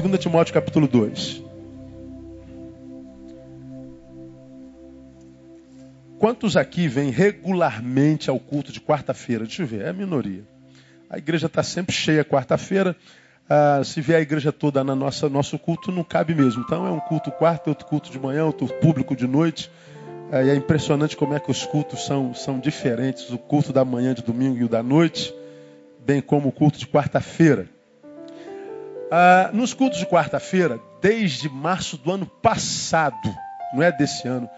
2 Timóteo capítulo 2. Quantos aqui vêm regularmente ao culto de quarta-feira? Deixa eu ver, é a minoria. A igreja está sempre cheia quarta-feira. Ah, se vier a igreja toda na nossa nosso culto, não cabe mesmo. Então é um culto quarta, outro culto de manhã, outro público de noite. Ah, e é impressionante como é que os cultos são, são diferentes. O culto da manhã de domingo e o da noite, bem como o culto de quarta-feira. Ah, nos cultos de quarta-feira, desde março do ano passado, não é desse ano,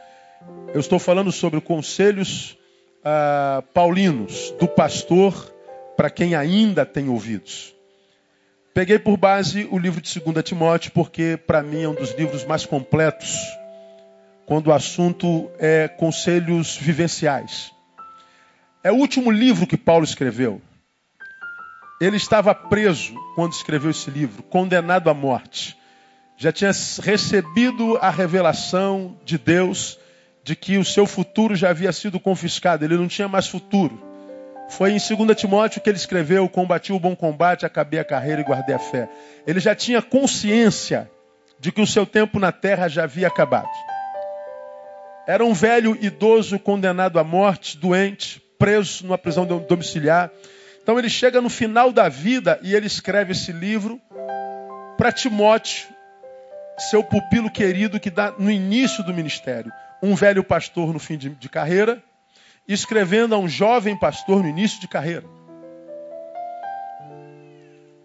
eu estou falando sobre conselhos ah, paulinos do pastor para quem ainda tem ouvidos. Peguei por base o livro de 2 Timóteo, porque para mim é um dos livros mais completos quando o assunto é conselhos vivenciais. É o último livro que Paulo escreveu. Ele estava preso quando escreveu esse livro, condenado à morte. Já tinha recebido a revelação de Deus de que o seu futuro já havia sido confiscado, ele não tinha mais futuro. Foi em 2 Timóteo que ele escreveu: Combati o bom combate, acabei a carreira e guardei a fé. Ele já tinha consciência de que o seu tempo na terra já havia acabado. Era um velho idoso condenado à morte, doente, preso numa prisão domiciliar. Então ele chega no final da vida e ele escreve esse livro para Timóteo, seu pupilo querido que dá no início do ministério um velho pastor no fim de, de carreira, escrevendo a um jovem pastor no início de carreira.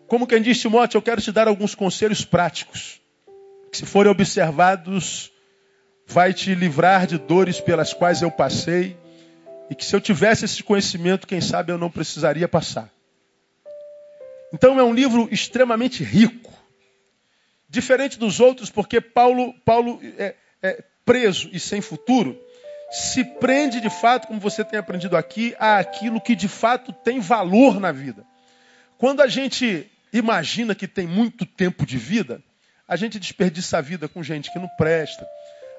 Como quem diz, Timóteo, eu quero te dar alguns conselhos práticos, que se forem observados, vai te livrar de dores pelas quais eu passei, e que se eu tivesse esse conhecimento, quem sabe eu não precisaria passar. Então é um livro extremamente rico, diferente dos outros, porque Paulo, Paulo é, é, preso e sem futuro, se prende de fato, como você tem aprendido aqui, a aquilo que de fato tem valor na vida. Quando a gente imagina que tem muito tempo de vida, a gente desperdiça a vida com gente que não presta,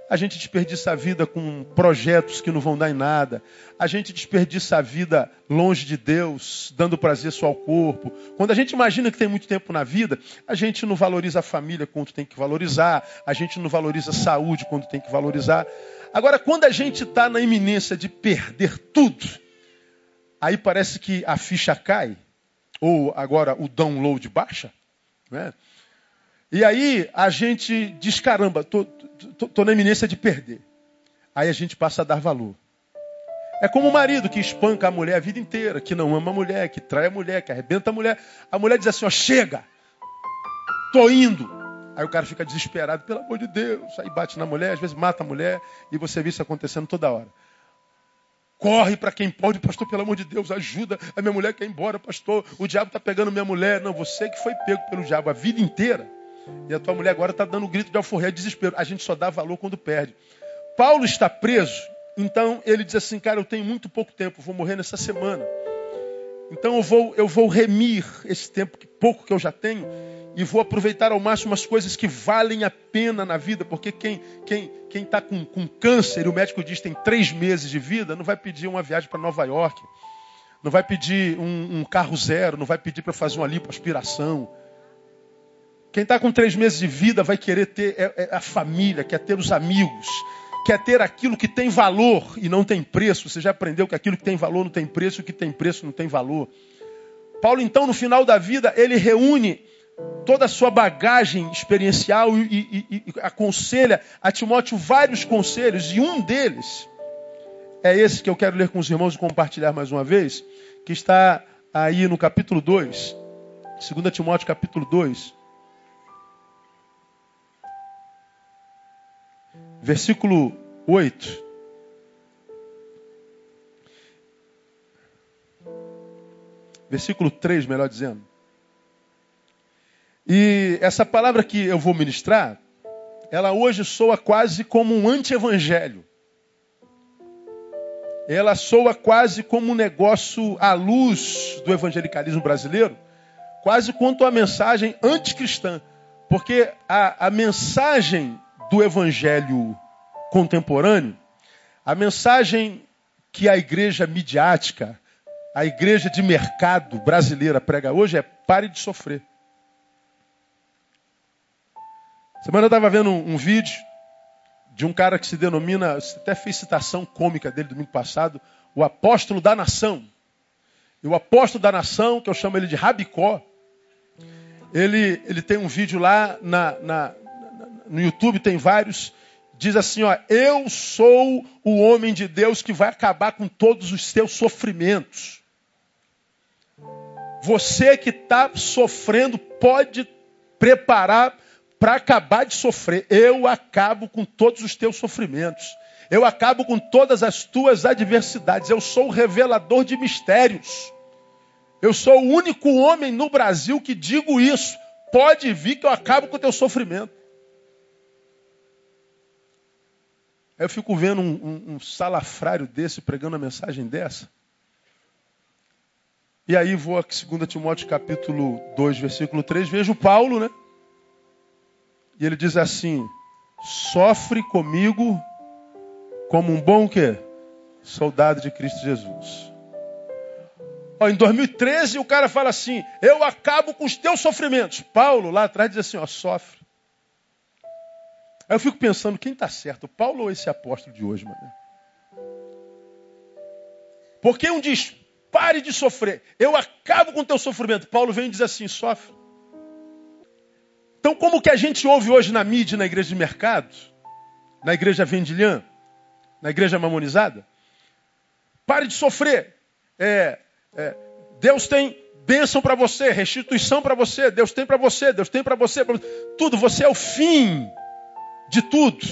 a gente desperdiça a vida com projetos que não vão dar em nada. A gente desperdiça a vida longe de Deus, dando prazer só ao corpo. Quando a gente imagina que tem muito tempo na vida, a gente não valoriza a família quando tem que valorizar. A gente não valoriza a saúde quando tem que valorizar. Agora, quando a gente está na iminência de perder tudo, aí parece que a ficha cai, ou agora o download baixa, né? E aí a gente diz: caramba, tô, na iminência de perder. Aí a gente passa a dar valor. É como o marido que espanca a mulher a vida inteira, que não ama a mulher, que trai a mulher, que arrebenta a mulher. A mulher diz assim: ó, chega, tô indo. Aí o cara fica desesperado, pelo amor de Deus. Aí bate na mulher, às vezes mata a mulher, e você vê isso acontecendo toda hora. Corre para quem pode, pastor, pelo amor de Deus, ajuda. A minha mulher quer ir embora, pastor. O diabo está pegando minha mulher. Não, você que foi pego pelo diabo a vida inteira. E a tua mulher agora está dando um grito de alforria, de desespero. A gente só dá valor quando perde. Paulo está preso, então ele diz assim, cara, eu tenho muito pouco tempo, vou morrer nessa semana. Então eu vou, eu vou remir esse tempo que pouco que eu já tenho e vou aproveitar ao máximo as coisas que valem a pena na vida, porque quem quem quem está com, com câncer o médico diz que tem três meses de vida, não vai pedir uma viagem para Nova York, não vai pedir um, um carro zero, não vai pedir para fazer uma lipoaspiração, quem está com três meses de vida vai querer ter é, é a família, quer ter os amigos, quer ter aquilo que tem valor e não tem preço. Você já aprendeu que aquilo que tem valor não tem preço, o que tem preço não tem valor. Paulo, então, no final da vida, ele reúne toda a sua bagagem experiencial e, e, e, e aconselha a Timóteo vários conselhos, e um deles é esse que eu quero ler com os irmãos e compartilhar mais uma vez, que está aí no capítulo 2, 2 Timóteo capítulo 2. Versículo 8. Versículo 3, melhor dizendo. E essa palavra que eu vou ministrar, ela hoje soa quase como um anti-evangelho. Ela soa quase como um negócio à luz do evangelicalismo brasileiro, quase quanto a mensagem anticristã. Porque a, a mensagem do evangelho contemporâneo, a mensagem que a igreja midiática, a igreja de mercado brasileira prega hoje é pare de sofrer. Semana eu estava vendo um, um, vídeo de um cara que se denomina, até fez citação cômica dele domingo passado, o apóstolo da nação. E o apóstolo da nação, que eu chamo ele de Rabicó, ele, ele tem um vídeo lá na, na, no YouTube, tem vários, diz assim, ó, eu sou o homem de Deus que vai acabar com todos os seus sofrimentos. Você que está sofrendo pode preparar para acabar de sofrer. Eu acabo com todos os teus sofrimentos. Eu acabo com todas as tuas adversidades. Eu sou o revelador de mistérios. Eu sou o único homem no Brasil que digo isso. Pode vir que eu acabo com o teu sofrimento. Aí eu fico vendo um, um, um salafrário desse pregando a mensagem dessa. E aí vou a 2 Timóteo capítulo 2, versículo 3, vejo Paulo, né? E ele diz assim: sofre comigo como um bom quê? Soldado de Cristo Jesus. Ó, em 2013 o cara fala assim: eu acabo com os teus sofrimentos. Paulo lá atrás diz assim: ó, sofre. Aí eu fico pensando, quem está certo, Paulo ou esse apóstolo de hoje, mano? Porque um diz, pare de sofrer, eu acabo com o teu sofrimento. Paulo vem e diz assim, sofre. Então, como que a gente ouve hoje na mídia, na igreja de mercado, na igreja vendilhã, na igreja mamonizada? Pare de sofrer. É, é, Deus tem bênção para você, restituição para você, Deus tem para você, Deus tem para você, pra... tudo. Você é o fim de tudo.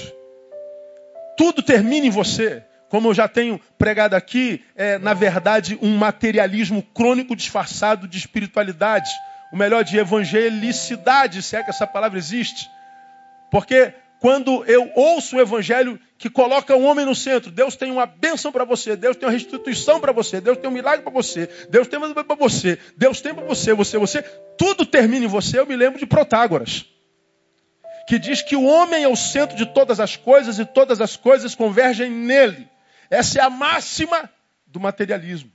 Tudo termina em você. Como eu já tenho pregado aqui, é na verdade um materialismo crônico disfarçado de espiritualidade o melhor de evangelicidade, se é que essa palavra existe. Porque quando eu ouço o evangelho que coloca o homem no centro, Deus tem uma bênção para você, Deus tem uma restituição para você, Deus tem um milagre para você, Deus tem para você, Deus tem para você, você, você, tudo termina em você. Eu me lembro de Protágoras, que diz que o homem é o centro de todas as coisas e todas as coisas convergem nele. Essa é a máxima do materialismo.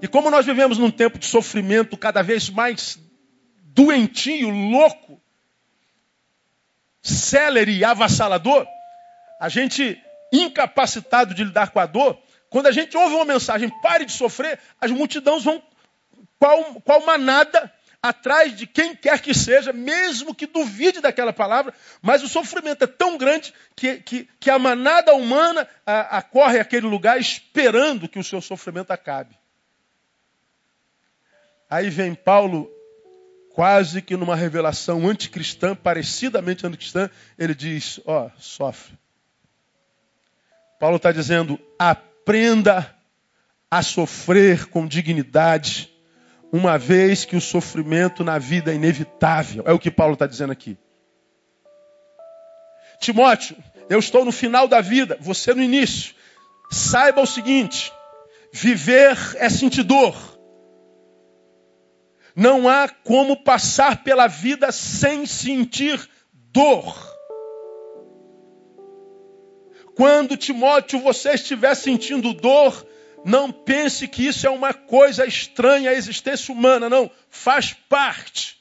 E como nós vivemos num tempo de sofrimento cada vez mais doentio, louco, célere e avassalador, a gente incapacitado de lidar com a dor, quando a gente ouve uma mensagem, pare de sofrer, as multidões vão, qual, qual manada, atrás de quem quer que seja, mesmo que duvide daquela palavra, mas o sofrimento é tão grande que, que, que a manada humana acorre àquele lugar esperando que o seu sofrimento acabe. Aí vem Paulo, quase que numa revelação anticristã, parecidamente anticristã, ele diz: Ó, oh, sofre. Paulo está dizendo: aprenda a sofrer com dignidade, uma vez que o sofrimento na vida é inevitável. É o que Paulo está dizendo aqui. Timóteo, eu estou no final da vida, você no início. Saiba o seguinte: viver é sentir dor. Não há como passar pela vida sem sentir dor. Quando Timóteo você estiver sentindo dor, não pense que isso é uma coisa estranha à existência humana, não. Faz parte.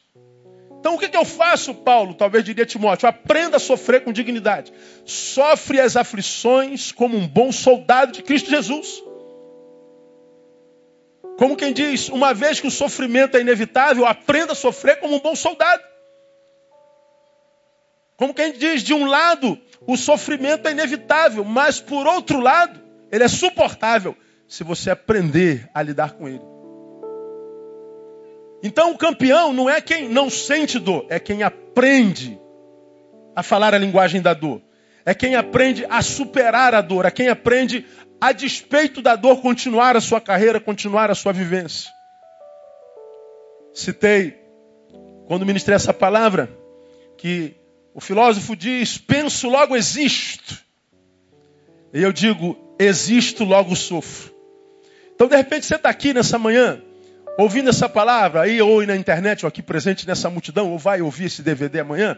Então o que, que eu faço, Paulo? Talvez diria Timóteo: aprenda a sofrer com dignidade. Sofre as aflições como um bom soldado de Cristo Jesus. Como quem diz, uma vez que o sofrimento é inevitável, aprenda a sofrer como um bom soldado. Como quem diz, de um lado, o sofrimento é inevitável, mas por outro lado, ele é suportável se você aprender a lidar com ele. Então o campeão não é quem não sente dor, é quem aprende a falar a linguagem da dor. É quem aprende a superar a dor, é quem aprende a despeito da dor, continuar a sua carreira, continuar a sua vivência. Citei, quando ministrei essa palavra, que o filósofo diz: penso, logo existo. E eu digo: existo, logo sofro. Então, de repente, você está aqui nessa manhã, ouvindo essa palavra, aí ou na internet, ou aqui presente nessa multidão, ou vai ouvir esse DVD amanhã.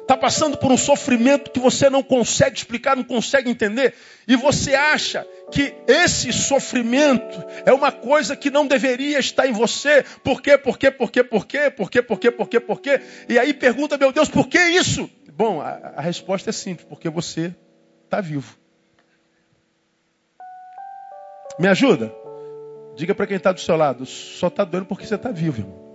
está passando por um sofrimento que você não consegue explicar, não consegue entender, e você acha que esse sofrimento é uma coisa que não deveria estar em você. Por quê? Por quê? Por quê? Por quê? Por quê? Por quê? Por quê? Por quê? E aí pergunta, meu Deus, por que isso? Bom, a, a resposta é simples, porque você está vivo. Me ajuda? Diga para quem está do seu lado, só está doendo porque você está vivo, irmão.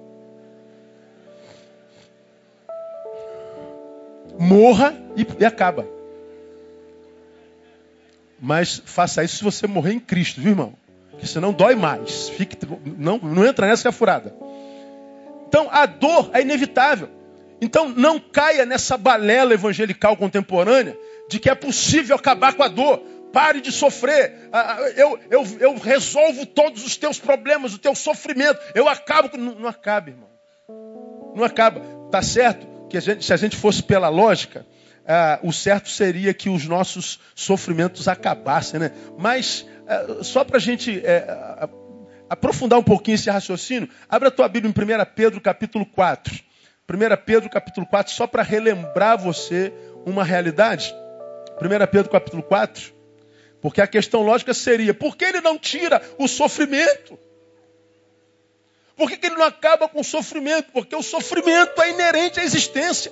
Morra e, e acaba. Mas faça isso se você morrer em Cristo, viu, irmão? Porque senão dói mais. Fique, não, não entra nessa que é furada. Então, a dor é inevitável. Então, não caia nessa balela evangelical contemporânea de que é possível acabar com a dor. Pare de sofrer. Ah, ah, eu, eu, eu resolvo todos os teus problemas, o teu sofrimento. Eu acabo. com. Não, não acaba, irmão. Não acaba. Tá certo que a gente, se a gente fosse pela lógica, ah, o certo seria que os nossos sofrimentos acabassem, né? Mas ah, só para a gente é, aprofundar um pouquinho esse raciocínio, abra a tua Bíblia em 1 Pedro capítulo 4. 1 Pedro capítulo 4, só para relembrar você uma realidade. 1 Pedro capítulo 4, porque a questão lógica seria, por que ele não tira o sofrimento? Por que, que ele não acaba com o sofrimento? Porque o sofrimento é inerente à existência.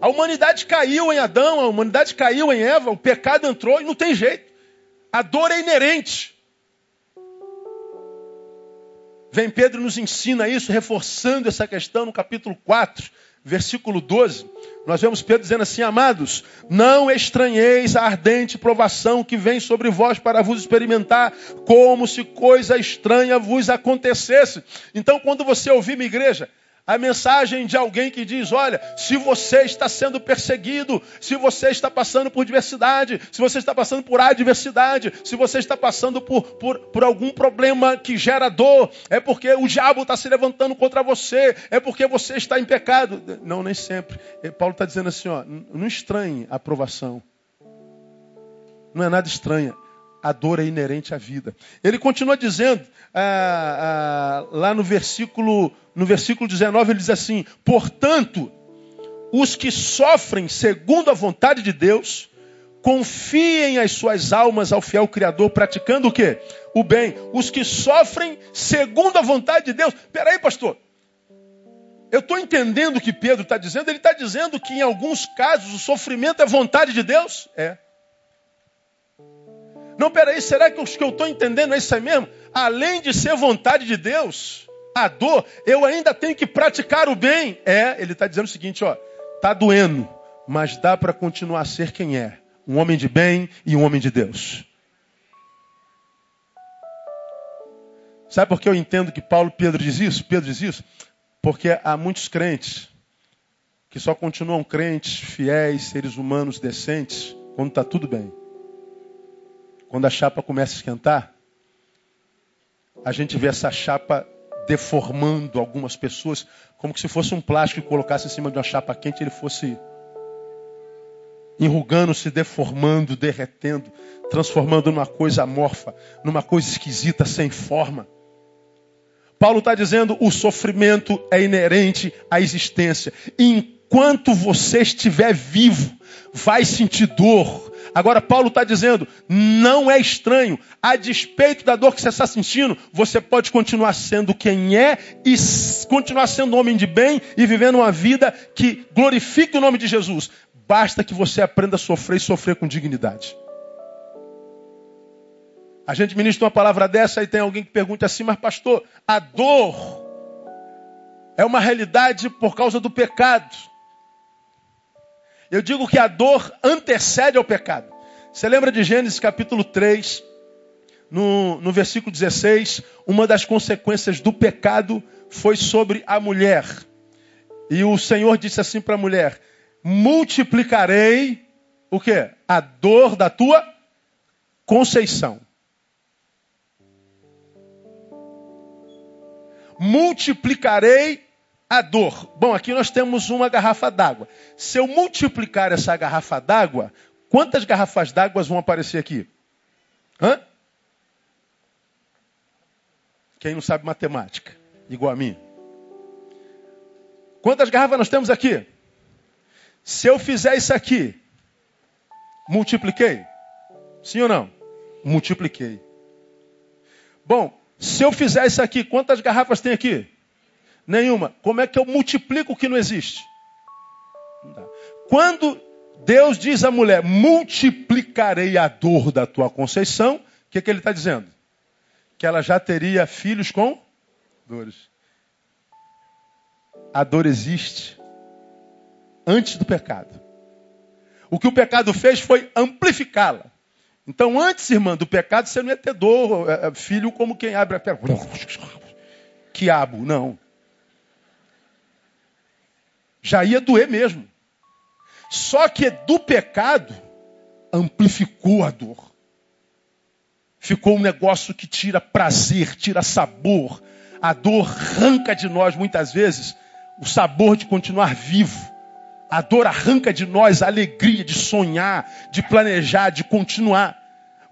A humanidade caiu em Adão, a humanidade caiu em Eva, o pecado entrou e não tem jeito. A dor é inerente. Vem Pedro nos ensina isso, reforçando essa questão no capítulo 4, versículo 12. Nós vemos Pedro dizendo assim: Amados, não estranheis a ardente provação que vem sobre vós para vos experimentar, como se coisa estranha vos acontecesse. Então, quando você ouvir, minha igreja, a mensagem de alguém que diz: olha, se você está sendo perseguido, se você está passando por diversidade, se você está passando por adversidade, se você está passando por, por, por algum problema que gera dor, é porque o diabo está se levantando contra você, é porque você está em pecado. Não, nem sempre. Paulo está dizendo assim: ó, não estranhe a aprovação. Não é nada estranha a dor é inerente à vida. Ele continua dizendo, ah, ah, lá no versículo, no versículo 19, ele diz assim: Portanto, os que sofrem segundo a vontade de Deus, confiem as suas almas ao fiel Criador, praticando o quê? O bem. Os que sofrem segundo a vontade de Deus. Peraí, pastor. Eu estou entendendo o que Pedro está dizendo. Ele está dizendo que em alguns casos o sofrimento é vontade de Deus? É. Não, peraí, será que os que eu estou entendendo é isso aí mesmo? Além de ser vontade de Deus, a dor, eu ainda tenho que praticar o bem. É, ele está dizendo o seguinte, ó, tá doendo, mas dá para continuar a ser quem é, um homem de bem e um homem de Deus. Sabe por que eu entendo que Paulo Pedro diz isso? Pedro diz isso? Porque há muitos crentes que só continuam crentes, fiéis, seres humanos decentes, quando está tudo bem. Quando a chapa começa a esquentar, a gente vê essa chapa deformando algumas pessoas, como se fosse um plástico que colocasse em cima de uma chapa quente, ele fosse enrugando, se deformando, derretendo, transformando numa coisa amorfa, numa coisa esquisita, sem forma. Paulo está dizendo: o sofrimento é inerente à existência. Enquanto você estiver vivo, vai sentir dor, Agora, Paulo está dizendo: não é estranho, a despeito da dor que você está sentindo, você pode continuar sendo quem é e continuar sendo homem de bem e vivendo uma vida que glorifique o nome de Jesus. Basta que você aprenda a sofrer e sofrer com dignidade. A gente ministra uma palavra dessa e tem alguém que pergunta assim, mas pastor, a dor é uma realidade por causa do pecado. Eu digo que a dor antecede ao pecado. Você lembra de Gênesis capítulo 3, no, no versículo 16? Uma das consequências do pecado foi sobre a mulher. E o Senhor disse assim para a mulher: multiplicarei o que? A dor da tua conceição. Multiplicarei a dor. Bom, aqui nós temos uma garrafa d'água. Se eu multiplicar essa garrafa d'água, quantas garrafas d'água vão aparecer aqui? Hã? Quem não sabe matemática, igual a mim. Quantas garrafas nós temos aqui? Se eu fizer isso aqui, multipliquei? Sim ou não? Multipliquei. Bom, se eu fizer isso aqui, quantas garrafas tem aqui? Nenhuma. Como é que eu multiplico o que não existe? Quando Deus diz à mulher: multiplicarei a dor da tua conceição, o que, que ele está dizendo? Que ela já teria filhos com dores. A dor existe antes do pecado. O que o pecado fez foi amplificá-la. Então, antes, irmã, do pecado, você não ia ter dor, é, é, filho como quem abre a perna. Quiabo, não. Já ia doer mesmo. Só que do pecado, amplificou a dor. Ficou um negócio que tira prazer, tira sabor. A dor arranca de nós, muitas vezes, o sabor de continuar vivo. A dor arranca de nós a alegria de sonhar, de planejar, de continuar.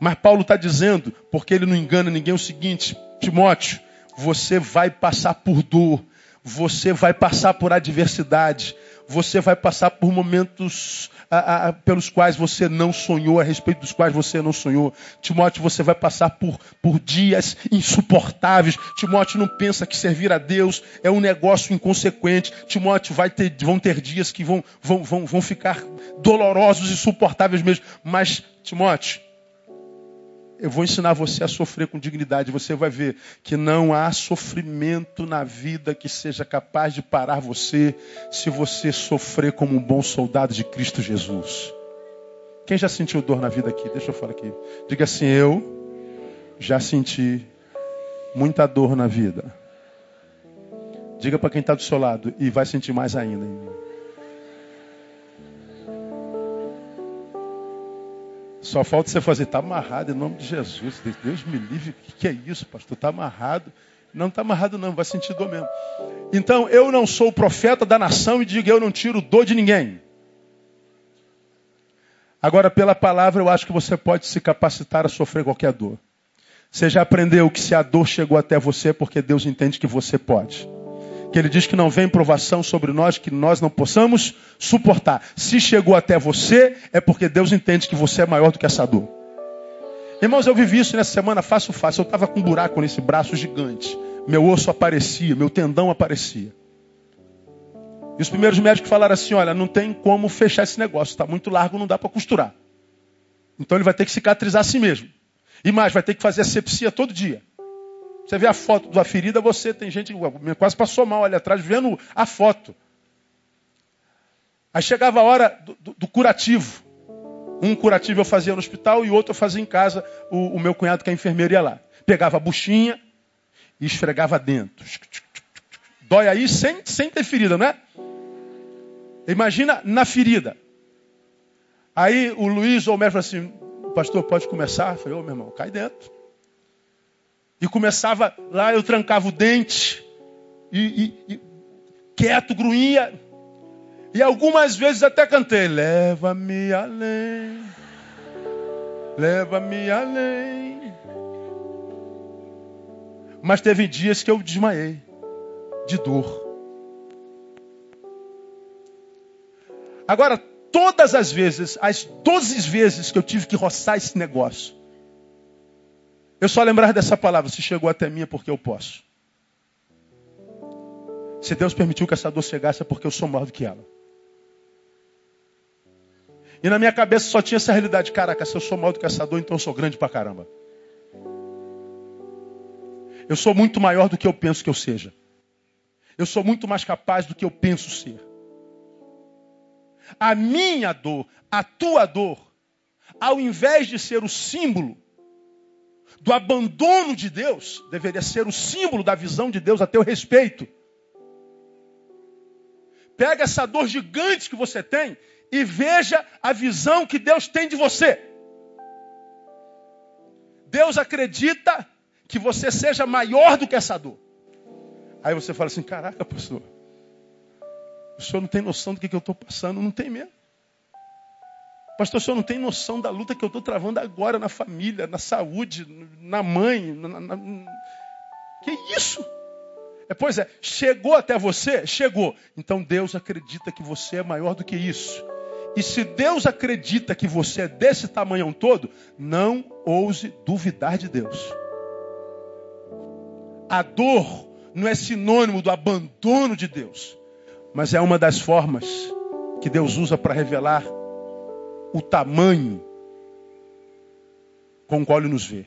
Mas Paulo está dizendo, porque ele não engana ninguém, é o seguinte: Timóteo, você vai passar por dor, você vai passar por adversidade, você vai passar por momentos a, a, pelos quais você não sonhou, a respeito dos quais você não sonhou. Timóteo, você vai passar por, por dias insuportáveis. Timóteo não pensa que servir a Deus é um negócio inconsequente. Timóteo vai ter, vão ter dias que vão, vão, vão, vão ficar dolorosos e insuportáveis mesmo. Mas, Timóteo, eu vou ensinar você a sofrer com dignidade. Você vai ver que não há sofrimento na vida que seja capaz de parar você se você sofrer como um bom soldado de Cristo Jesus. Quem já sentiu dor na vida aqui? Deixa eu falar aqui. Diga assim: Eu já senti muita dor na vida. Diga para quem está do seu lado e vai sentir mais ainda. Só falta você fazer, está amarrado em nome de Jesus. Deus me livre, o que, que é isso, pastor? Está amarrado. Não está amarrado, não, vai sentir dor mesmo. Então, eu não sou o profeta da nação e digo, eu não tiro dor de ninguém. Agora, pela palavra, eu acho que você pode se capacitar a sofrer qualquer dor. Você já aprendeu que se a dor chegou até você, é porque Deus entende que você pode que ele diz que não vem provação sobre nós que nós não possamos suportar. Se chegou até você, é porque Deus entende que você é maior do que essa dor. Irmãos, eu vivi isso nessa semana fácil, fácil. Eu estava com um buraco nesse braço gigante. Meu osso aparecia, meu tendão aparecia. E os primeiros médicos falaram assim: olha, não tem como fechar esse negócio, está muito largo, não dá para costurar. Então ele vai ter que cicatrizar a si mesmo. E mais, vai ter que fazer asepsia todo dia. Você vê a foto da ferida, você tem gente quase passou mal ali atrás vendo a foto. Aí chegava a hora do, do, do curativo. Um curativo eu fazia no hospital e outro eu fazia em casa. O, o meu cunhado, que é enfermeiro, ia lá. Pegava a buchinha e esfregava dentro. Dói aí sem, sem ter ferida, não é? Imagina na ferida. Aí o Luiz ou o médico falou assim: Pastor, pode começar? Eu falei: Ô oh, meu irmão, cai dentro. E começava lá, eu trancava o dente, e, e, e quieto, grunhia. E algumas vezes até cantei: Leva-me além, leva-me além. Mas teve dias que eu desmaiei de dor. Agora, todas as vezes, as 12 vezes que eu tive que roçar esse negócio, eu só lembrar dessa palavra, se chegou até mim é porque eu posso. Se Deus permitiu que essa dor chegasse é porque eu sou maior do que ela. E na minha cabeça só tinha essa realidade. Caraca, se eu sou maior do que essa dor, então eu sou grande pra caramba. Eu sou muito maior do que eu penso que eu seja. Eu sou muito mais capaz do que eu penso ser. A minha dor, a tua dor, ao invés de ser o símbolo do abandono de Deus, deveria ser o símbolo da visão de Deus a teu respeito. Pega essa dor gigante que você tem e veja a visão que Deus tem de você. Deus acredita que você seja maior do que essa dor. Aí você fala assim: caraca, pastor, o senhor não tem noção do que, eu estou passando, não tem mesmo. Pastor, o senhor não tem noção da luta que eu estou travando agora na família, na saúde, na mãe. Na, na... Que isso? É, pois é, chegou até você? Chegou. Então Deus acredita que você é maior do que isso. E se Deus acredita que você é desse tamanho todo, não ouse duvidar de Deus. A dor não é sinônimo do abandono de Deus, mas é uma das formas que Deus usa para revelar o tamanho com o qual ele nos vê.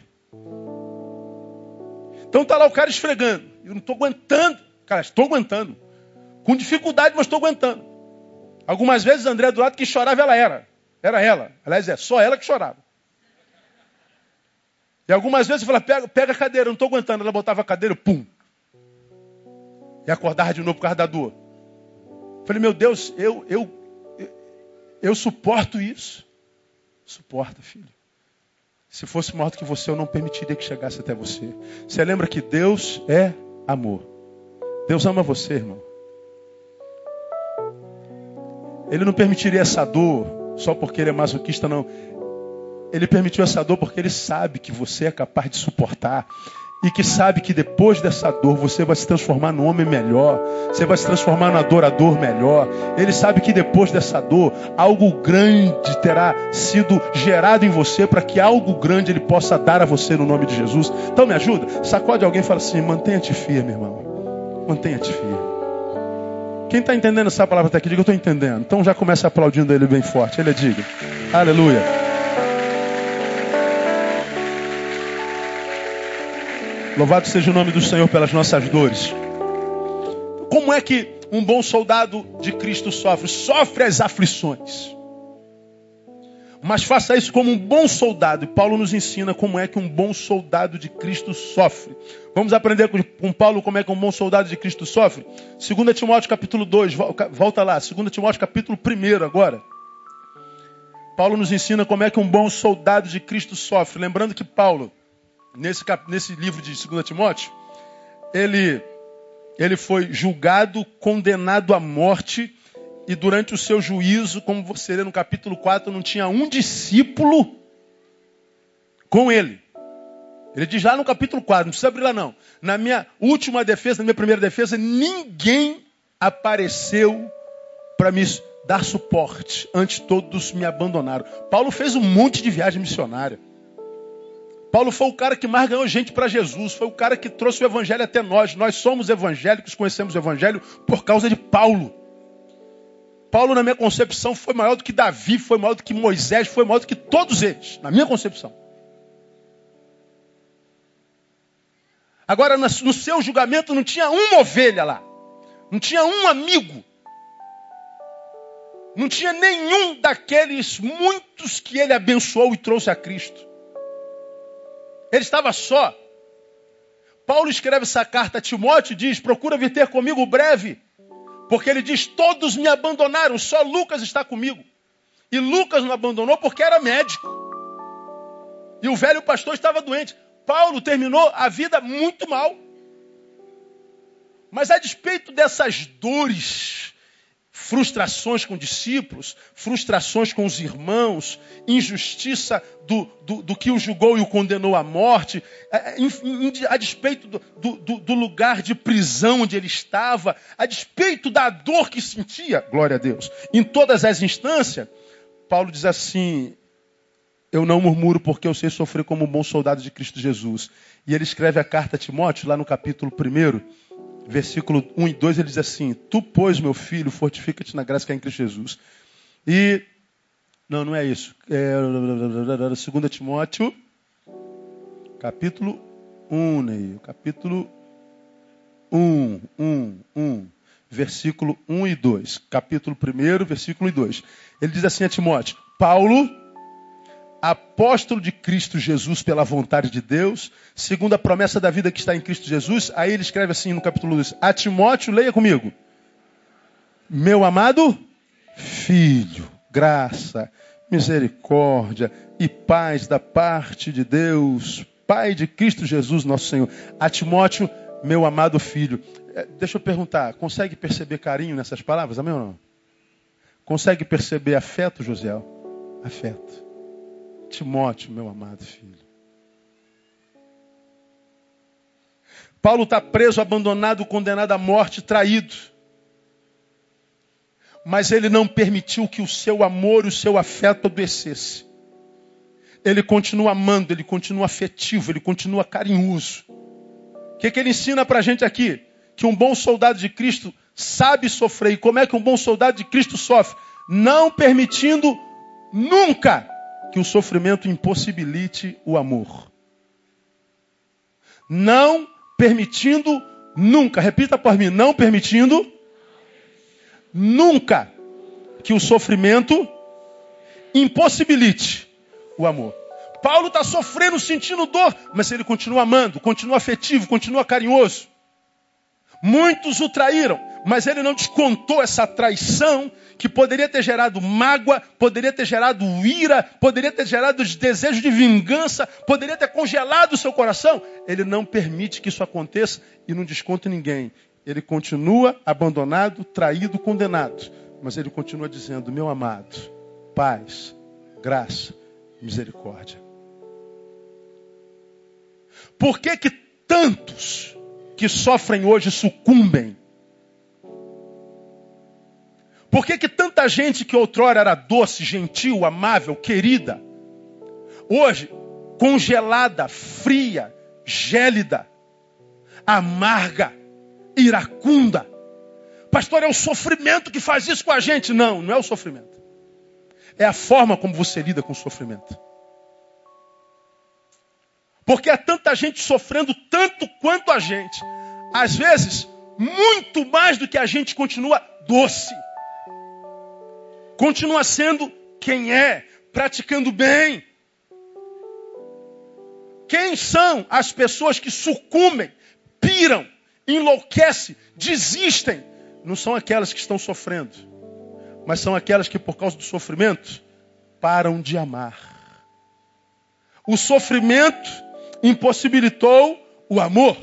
Então está lá o cara esfregando. Eu não estou aguentando. Cara, estou aguentando. Com dificuldade, mas estou aguentando. Algumas vezes André do lado que chorava, ela era. Era ela. Aliás, é só ela que chorava. E algumas vezes eu falava, pega, pega a cadeira, eu não estou aguentando. Ela botava a cadeira, pum. E acordava de novo por causa da dor. Falei, meu Deus, eu, eu, eu, suporto isso. Suporta, filho. Se fosse maior do que você, eu não permitiria que chegasse até você. Você lembra que Deus é amor. Deus ama você, irmão. Ele não permitiria essa dor só porque ele é masoquista, não. Ele permitiu essa dor porque ele sabe que você é capaz de suportar e que sabe que depois dessa dor você vai se transformar num homem melhor, você vai se transformar num adorador melhor. Ele sabe que depois dessa dor algo grande terá sido gerado em você para que algo grande ele possa dar a você no nome de Jesus. Então me ajuda, sacode alguém e fala assim: mantenha-te firme, irmão. Mantenha-te firme. Quem está entendendo essa palavra até aqui, diga eu estou entendendo. Então já começa aplaudindo ele bem forte. Ele diga: Aleluia. Louvado seja o nome do Senhor pelas nossas dores. Como é que um bom soldado de Cristo sofre? Sofre as aflições. Mas faça isso como um bom soldado. E Paulo nos ensina como é que um bom soldado de Cristo sofre. Vamos aprender com Paulo como é que um bom soldado de Cristo sofre? 2 Timóteo capítulo 2, volta lá. 2 Timóteo capítulo 1 agora. Paulo nos ensina como é que um bom soldado de Cristo sofre. Lembrando que Paulo nesse, nesse livro de 2 Timóteo, ele, ele foi julgado, condenado à morte, e durante o seu juízo, como você lê no capítulo 4, não tinha um discípulo com ele. Ele diz lá no capítulo 4, não precisa abrir lá não. Na minha última defesa, na minha primeira defesa, ninguém apareceu para me dar suporte. Antes todos me abandonaram. Paulo fez um monte de viagem missionária. Paulo foi o cara que mais ganhou gente para Jesus, foi o cara que trouxe o evangelho até nós. Nós somos evangélicos, conhecemos o evangelho por causa de Paulo. Paulo, na minha concepção, foi maior do que Davi, foi maior do que Moisés, foi maior do que todos eles, na minha concepção. Agora, no seu julgamento, não tinha uma ovelha lá, não tinha um amigo, não tinha nenhum daqueles muitos que ele abençoou e trouxe a Cristo. Ele estava só. Paulo escreve essa carta a Timóteo e diz: Procura vir ter comigo breve. Porque ele diz: Todos me abandonaram, só Lucas está comigo. E Lucas não abandonou porque era médico. E o velho pastor estava doente. Paulo terminou a vida muito mal. Mas a despeito dessas dores, frustrações com discípulos, frustrações com os irmãos, injustiça do, do, do que o julgou e o condenou à morte, é, é, a despeito do, do, do lugar de prisão onde ele estava, a despeito da dor que sentia, glória a Deus, em todas as instâncias, Paulo diz assim: Eu não murmuro porque eu sei sofrer como um bom soldado de Cristo Jesus. E ele escreve a carta a Timóteo, lá no capítulo 1 versículo 1 e 2, ele diz assim: Tu, pois, meu filho, fortifica-te na graça que é em Cristo Jesus. E. Não, não é isso. É 2 Timóteo, capítulo 1, Neil. Capítulo 1, 1, 1. Versículo 1 e 2. Capítulo 1, versículo 2. Ele diz assim a Timóteo: Paulo apóstolo de Cristo Jesus pela vontade de Deus, segundo a promessa da vida que está em Cristo Jesus. Aí ele escreve assim no capítulo 2: A Timóteo, leia comigo. Meu amado filho, graça, misericórdia e paz da parte de Deus, Pai de Cristo Jesus, nosso Senhor. A Timóteo, meu amado filho. É, deixa eu perguntar, consegue perceber carinho nessas palavras? Amém ou não? Consegue perceber afeto, Josiel? Afeto. Timóteo, meu amado filho. Paulo está preso, abandonado, condenado à morte, traído. Mas ele não permitiu que o seu amor e o seu afeto adoecesse. Ele continua amando, ele continua afetivo, ele continua carinhoso. O que, que ele ensina para a gente aqui? Que um bom soldado de Cristo sabe sofrer. E como é que um bom soldado de Cristo sofre? Não permitindo nunca que o sofrimento impossibilite o amor. Não permitindo nunca, repita por mim, não permitindo nunca que o sofrimento impossibilite o amor. Paulo está sofrendo, sentindo dor, mas ele continua amando, continua afetivo, continua carinhoso. Muitos o traíram, mas ele não descontou essa traição que poderia ter gerado mágoa, poderia ter gerado ira, poderia ter gerado desejo de vingança, poderia ter congelado o seu coração. Ele não permite que isso aconteça e não desconta ninguém. Ele continua abandonado, traído, condenado. Mas ele continua dizendo: Meu amado, paz, graça, misericórdia. Por que que tantos que sofrem hoje sucumbem? Por que, que tanta gente que outrora era doce, gentil, amável, querida, hoje congelada, fria, gélida, amarga, iracunda? Pastor, é o sofrimento que faz isso com a gente. Não, não é o sofrimento. É a forma como você lida com o sofrimento. Porque há tanta gente sofrendo tanto quanto a gente. Às vezes, muito mais do que a gente continua doce. Continua sendo quem é, praticando bem. Quem são as pessoas que sucumbem, piram, enlouquecem, desistem? Não são aquelas que estão sofrendo, mas são aquelas que, por causa do sofrimento, param de amar. O sofrimento impossibilitou o amor.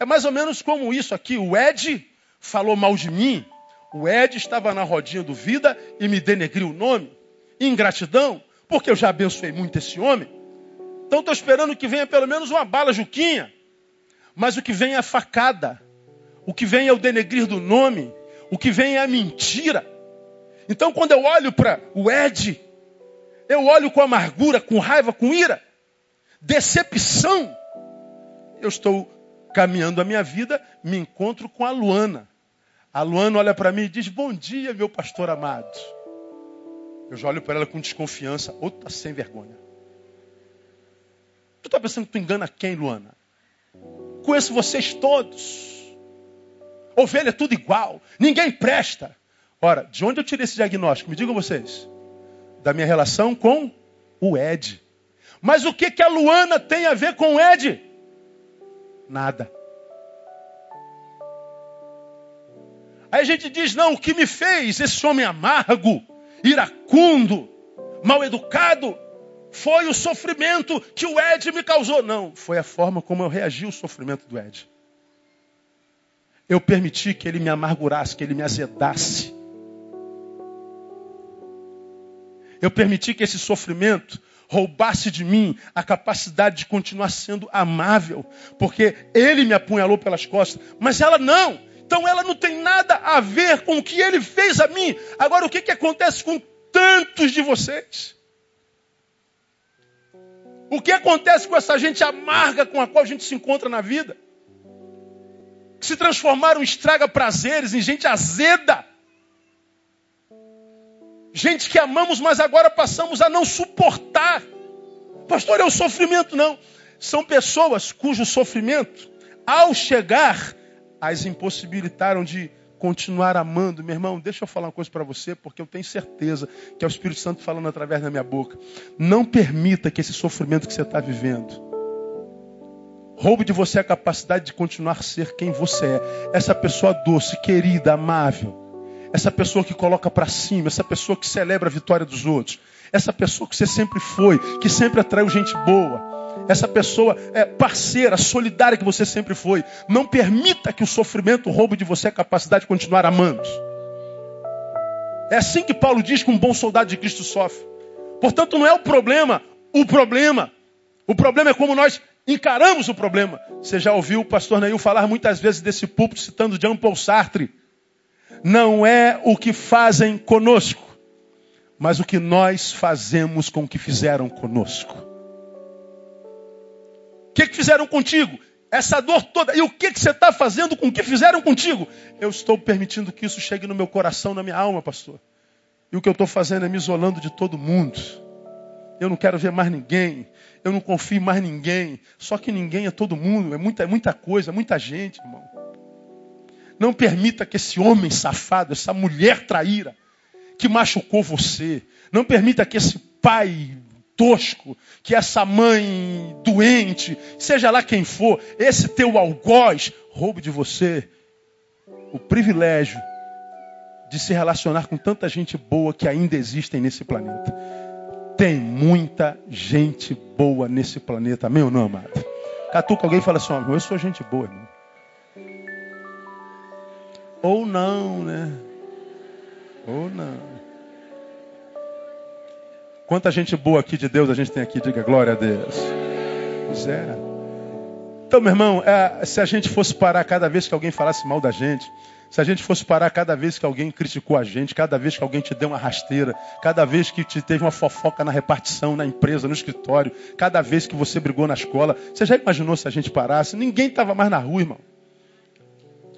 É mais ou menos como isso aqui. O Ed falou mal de mim. O Ed estava na rodinha do vida e me denegriu o nome. Ingratidão, porque eu já abençoei muito esse homem. Então estou esperando que venha pelo menos uma bala juquinha. Mas o que vem é a facada. O que vem é o denegrir do nome. O que vem é a mentira. Então quando eu olho para o Ed, eu olho com amargura, com raiva, com ira decepção. Eu estou caminhando a minha vida, me encontro com a Luana. A Luana olha para mim e diz: Bom dia, meu pastor amado. Eu já olho para ela com desconfiança. Outra sem vergonha. Tu está pensando que tu engana quem, Luana? Conheço vocês todos. Ovelha é tudo igual. Ninguém presta. Ora, de onde eu tirei esse diagnóstico? Me digam vocês. Da minha relação com o Ed. Mas o que, que a Luana tem a ver com o Ed? Nada. Aí a gente diz: não, o que me fez esse homem amargo, iracundo, mal educado, foi o sofrimento que o Ed me causou. Não, foi a forma como eu reagi ao sofrimento do Ed. Eu permiti que ele me amargurasse, que ele me azedasse. Eu permiti que esse sofrimento roubasse de mim a capacidade de continuar sendo amável, porque ele me apunhalou pelas costas, mas ela não. Então ela não tem nada a ver com o que ele fez a mim. Agora, o que, que acontece com tantos de vocês? O que acontece com essa gente amarga com a qual a gente se encontra na vida? Que se transformaram em estraga prazeres, em gente azeda. Gente que amamos, mas agora passamos a não suportar. Pastor, é o sofrimento, não. São pessoas cujo sofrimento, ao chegar, as impossibilitaram de continuar amando. Meu irmão, deixa eu falar uma coisa para você, porque eu tenho certeza que é o Espírito Santo falando através da minha boca. Não permita que esse sofrimento que você está vivendo roube de você a capacidade de continuar ser quem você é. Essa pessoa doce, querida, amável essa pessoa que coloca para cima, essa pessoa que celebra a vitória dos outros, essa pessoa que você sempre foi, que sempre atraiu gente boa, essa pessoa é parceira, solidária que você sempre foi. Não permita que o sofrimento roube de você a capacidade de continuar amando. É assim que Paulo diz que um bom soldado de Cristo sofre. Portanto, não é o problema o problema. O problema é como nós encaramos o problema. Você já ouviu o pastor Neil falar muitas vezes desse púlpito citando Jean Paul Sartre. Não é o que fazem conosco, mas o que nós fazemos com o que fizeram conosco. O que, que fizeram contigo? Essa dor toda. E o que, que você está fazendo com o que fizeram contigo? Eu estou permitindo que isso chegue no meu coração, na minha alma, pastor. E o que eu estou fazendo é me isolando de todo mundo. Eu não quero ver mais ninguém. Eu não confio mais ninguém. Só que ninguém é todo mundo. É muita, é muita coisa, é muita gente, irmão. Não permita que esse homem safado, essa mulher traíra, que machucou você, não permita que esse pai tosco, que essa mãe doente, seja lá quem for, esse teu algoz, roube de você o privilégio de se relacionar com tanta gente boa que ainda existem nesse planeta. Tem muita gente boa nesse planeta, ou não, amado? Catuca alguém fala assim, eu sou gente boa, irmão. Ou não, né? Ou não. Quanta gente boa aqui de Deus a gente tem aqui, diga glória a Deus. É. Então, meu irmão, é, se a gente fosse parar cada vez que alguém falasse mal da gente, se a gente fosse parar cada vez que alguém criticou a gente, cada vez que alguém te deu uma rasteira, cada vez que te teve uma fofoca na repartição, na empresa, no escritório, cada vez que você brigou na escola, você já imaginou se a gente parasse? Ninguém estava mais na rua, irmão.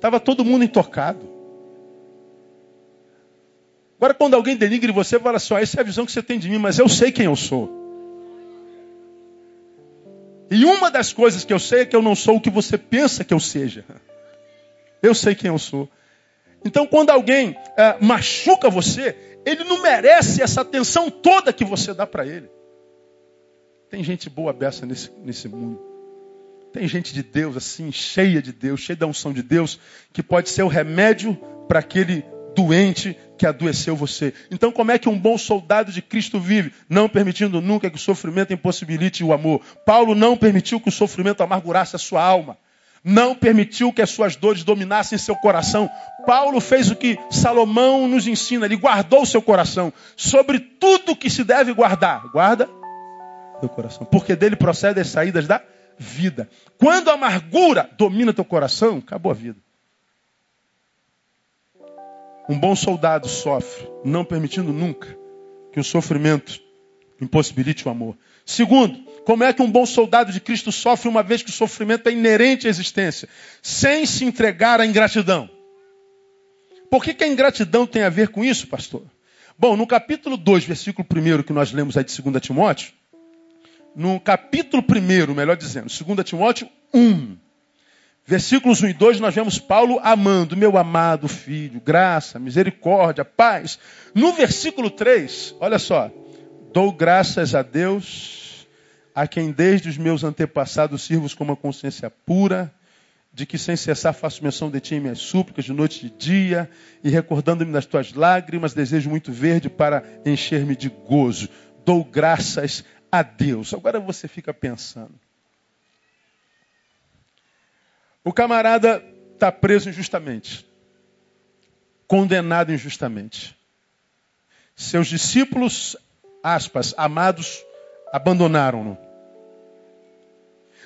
Estava todo mundo intocado. Agora, quando alguém denigre você, fala assim: essa é a visão que você tem de mim, mas eu sei quem eu sou. E uma das coisas que eu sei é que eu não sou o que você pensa que eu seja. Eu sei quem eu sou. Então, quando alguém é, machuca você, ele não merece essa atenção toda que você dá para ele. Tem gente boa beça nesse, nesse mundo. Tem gente de Deus assim, cheia de Deus, cheia da unção de Deus, que pode ser o remédio para aquele doente que adoeceu você. Então, como é que um bom soldado de Cristo vive? Não permitindo nunca que o sofrimento impossibilite o amor. Paulo não permitiu que o sofrimento amargurasse a sua alma não permitiu que as suas dores dominassem seu coração. Paulo fez o que Salomão nos ensina, ele guardou o seu coração. Sobre tudo que se deve guardar, guarda teu coração, porque dele procedem as saídas da vida. Quando a amargura domina teu coração, acabou a vida. Um bom soldado sofre, não permitindo nunca que o sofrimento impossibilite o amor. Segundo, como é que um bom soldado de Cristo sofre uma vez que o sofrimento é inerente à existência? Sem se entregar à ingratidão. Por que, que a ingratidão tem a ver com isso, pastor? Bom, no capítulo 2, versículo 1 que nós lemos aí de 2 Timóteo, no capítulo 1, melhor dizendo, 2 Timóteo 1, versículos 1 e 2, nós vemos Paulo amando, meu amado filho, graça, misericórdia, paz. No versículo 3, olha só, dou graças a Deus a quem desde os meus antepassados sirvo com uma consciência pura, de que sem cessar faço menção de ti em minhas súplicas de noite e de dia, e recordando-me das tuas lágrimas, desejo muito verde para encher-me de gozo. Dou graças a Deus. Agora você fica pensando. O camarada está preso injustamente, condenado injustamente. Seus discípulos, aspas, amados, abandonaram-no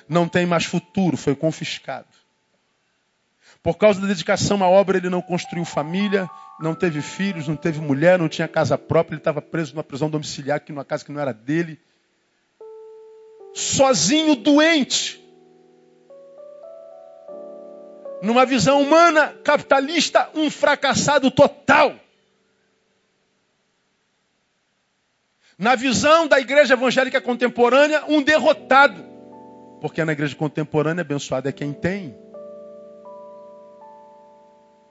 não tem mais futuro, foi confiscado. Por causa da dedicação à obra, ele não construiu família, não teve filhos, não teve mulher, não tinha casa própria, ele estava preso numa prisão domiciliar, que numa casa que não era dele. Sozinho, doente. Numa visão humana, capitalista, um fracassado total. Na visão da igreja evangélica contemporânea, um derrotado. Porque na igreja contemporânea, abençoado é quem tem,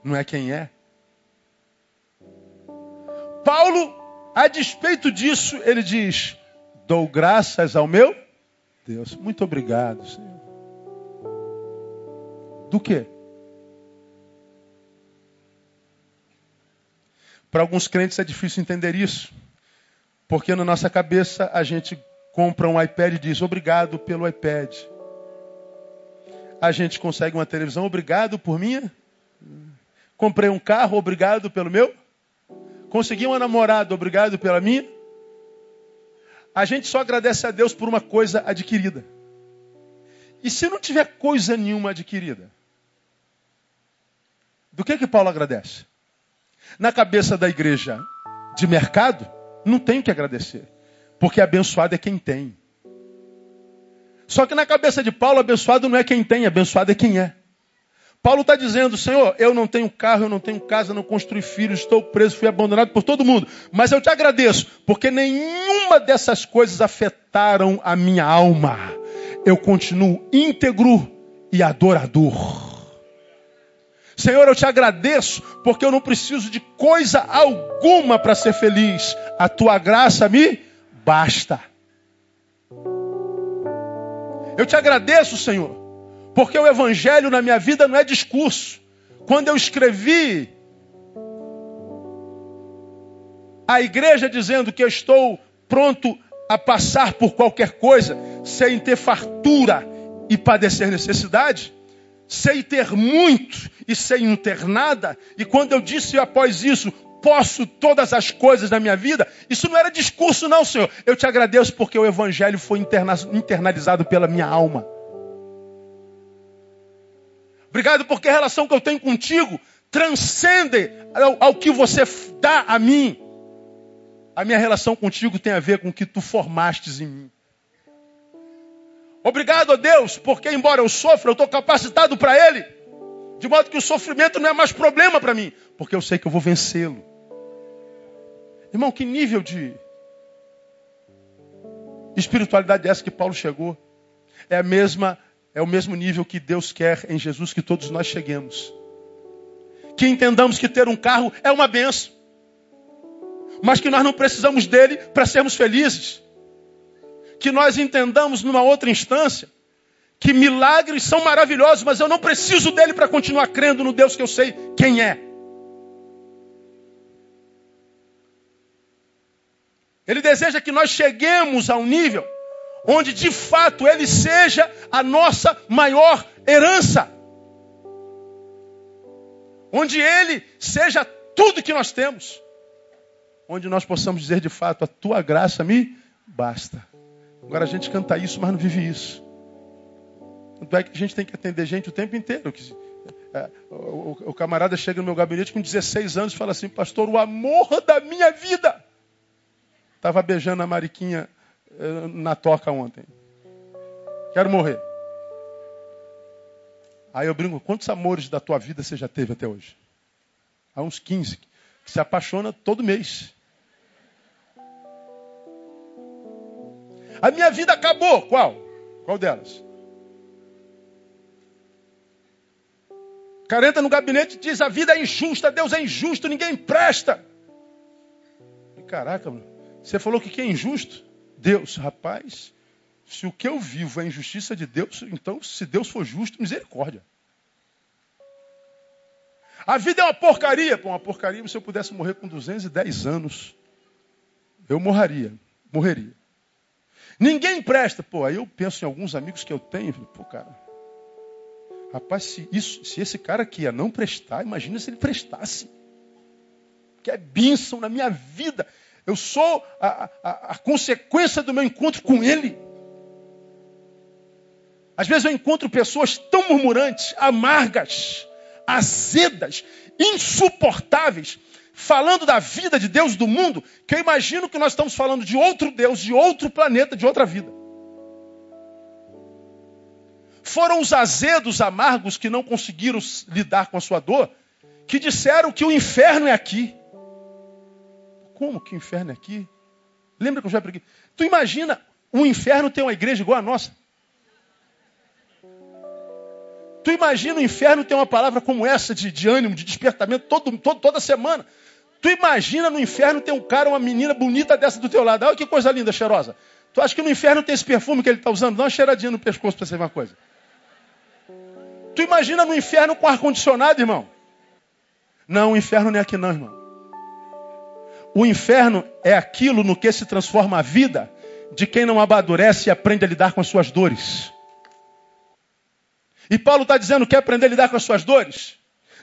não é quem é. Paulo, a despeito disso, ele diz: Dou graças ao meu Deus. Muito obrigado, Senhor. Do que? Para alguns crentes é difícil entender isso. Porque na nossa cabeça a gente compra um iPad e diz obrigado pelo iPad. A gente consegue uma televisão, obrigado por minha. Comprei um carro, obrigado pelo meu. Consegui uma namorada, obrigado pela minha. A gente só agradece a Deus por uma coisa adquirida. E se não tiver coisa nenhuma adquirida? Do que que Paulo agradece? Na cabeça da igreja de mercado, não tem que agradecer. Porque abençoado é quem tem. Só que na cabeça de Paulo, abençoado não é quem tem, abençoado é quem é. Paulo está dizendo, Senhor, eu não tenho carro, eu não tenho casa, não construí filhos, estou preso, fui abandonado por todo mundo. Mas eu te agradeço, porque nenhuma dessas coisas afetaram a minha alma. Eu continuo íntegro e adorador. Senhor, eu te agradeço, porque eu não preciso de coisa alguma para ser feliz. A tua graça me basta. Eu te agradeço, Senhor, porque o Evangelho na minha vida não é discurso. Quando eu escrevi a igreja dizendo que eu estou pronto a passar por qualquer coisa, sem ter fartura e padecer necessidade, sei ter muito e sem não ter nada, e quando eu disse após isso, posso todas as coisas da minha vida, isso não era discurso, não, Senhor. Eu te agradeço porque o Evangelho foi interna internalizado pela minha alma. Obrigado porque a relação que eu tenho contigo transcende ao, ao que você dá a mim. A minha relação contigo tem a ver com o que tu formastes em mim. Obrigado a Deus, porque embora eu sofra, eu estou capacitado para Ele. De modo que o sofrimento não é mais problema para mim, porque eu sei que eu vou vencê-lo. Irmão, que nível de espiritualidade é essa que Paulo chegou? É a mesma, é o mesmo nível que Deus quer em Jesus que todos nós cheguemos. Que entendamos que ter um carro é uma benção, mas que nós não precisamos dele para sermos felizes. Que nós entendamos numa outra instância que milagres são maravilhosos, mas eu não preciso dele para continuar crendo no Deus que eu sei quem é. Ele deseja que nós cheguemos a um nível onde de fato ele seja a nossa maior herança. Onde ele seja tudo que nós temos. Onde nós possamos dizer de fato: a tua graça me basta. Agora a gente canta isso, mas não vive isso. Tanto é que a gente tem que atender gente o tempo inteiro. É, o, o, camarada chega no meu gabinete com 16 anos e fala assim, pastor, o amor da minha vida. Estava beijando a Mariquinha na toca ontem. Quero morrer. Aí eu brinco, quantos amores da tua vida você já teve até hoje? Há uns 15. Que se apaixona todo mês. A minha vida acabou. Qual? Qual delas? Cara entra no gabinete e diz: a vida é injusta, Deus é injusto, ninguém presta. E, caraca, você falou que quem é injusto? Deus, rapaz. Se o que eu vivo é injustiça de Deus, então se Deus for justo, misericórdia. A vida é uma porcaria. Pô, uma porcaria, se eu pudesse morrer com 210 anos, eu morreria. Morreria. Ninguém presta. Pô, aí eu penso em alguns amigos que eu tenho. Pô, cara, Rapaz, se, isso, se esse cara aqui ia não prestar, imagina se ele prestasse. Que é bênção na minha vida. Eu sou a, a, a consequência do meu encontro com ele. Às vezes eu encontro pessoas tão murmurantes, amargas, azedas, insuportáveis, falando da vida de Deus do mundo, que eu imagino que nós estamos falando de outro Deus, de outro planeta, de outra vida. Foram os azedos, amargos, que não conseguiram lidar com a sua dor, que disseram que o inferno é aqui. Como que o inferno é aqui? Lembra que eu já preguei? Tu imagina um inferno ter uma igreja igual a nossa? Tu imagina o inferno ter uma palavra como essa de, de ânimo, de despertamento todo, todo, toda semana? Tu imagina no inferno ter um cara, uma menina bonita dessa do teu lado. Olha que coisa linda, cheirosa. Tu acha que no inferno tem esse perfume que ele está usando? Dá uma cheiradinha no pescoço para ser uma coisa. Tu imagina no inferno com ar-condicionado, irmão? Não, o inferno não é aqui não, irmão. O inferno é aquilo no que se transforma a vida de quem não amadurece e aprende a lidar com as suas dores. E Paulo está dizendo que aprender a lidar com as suas dores.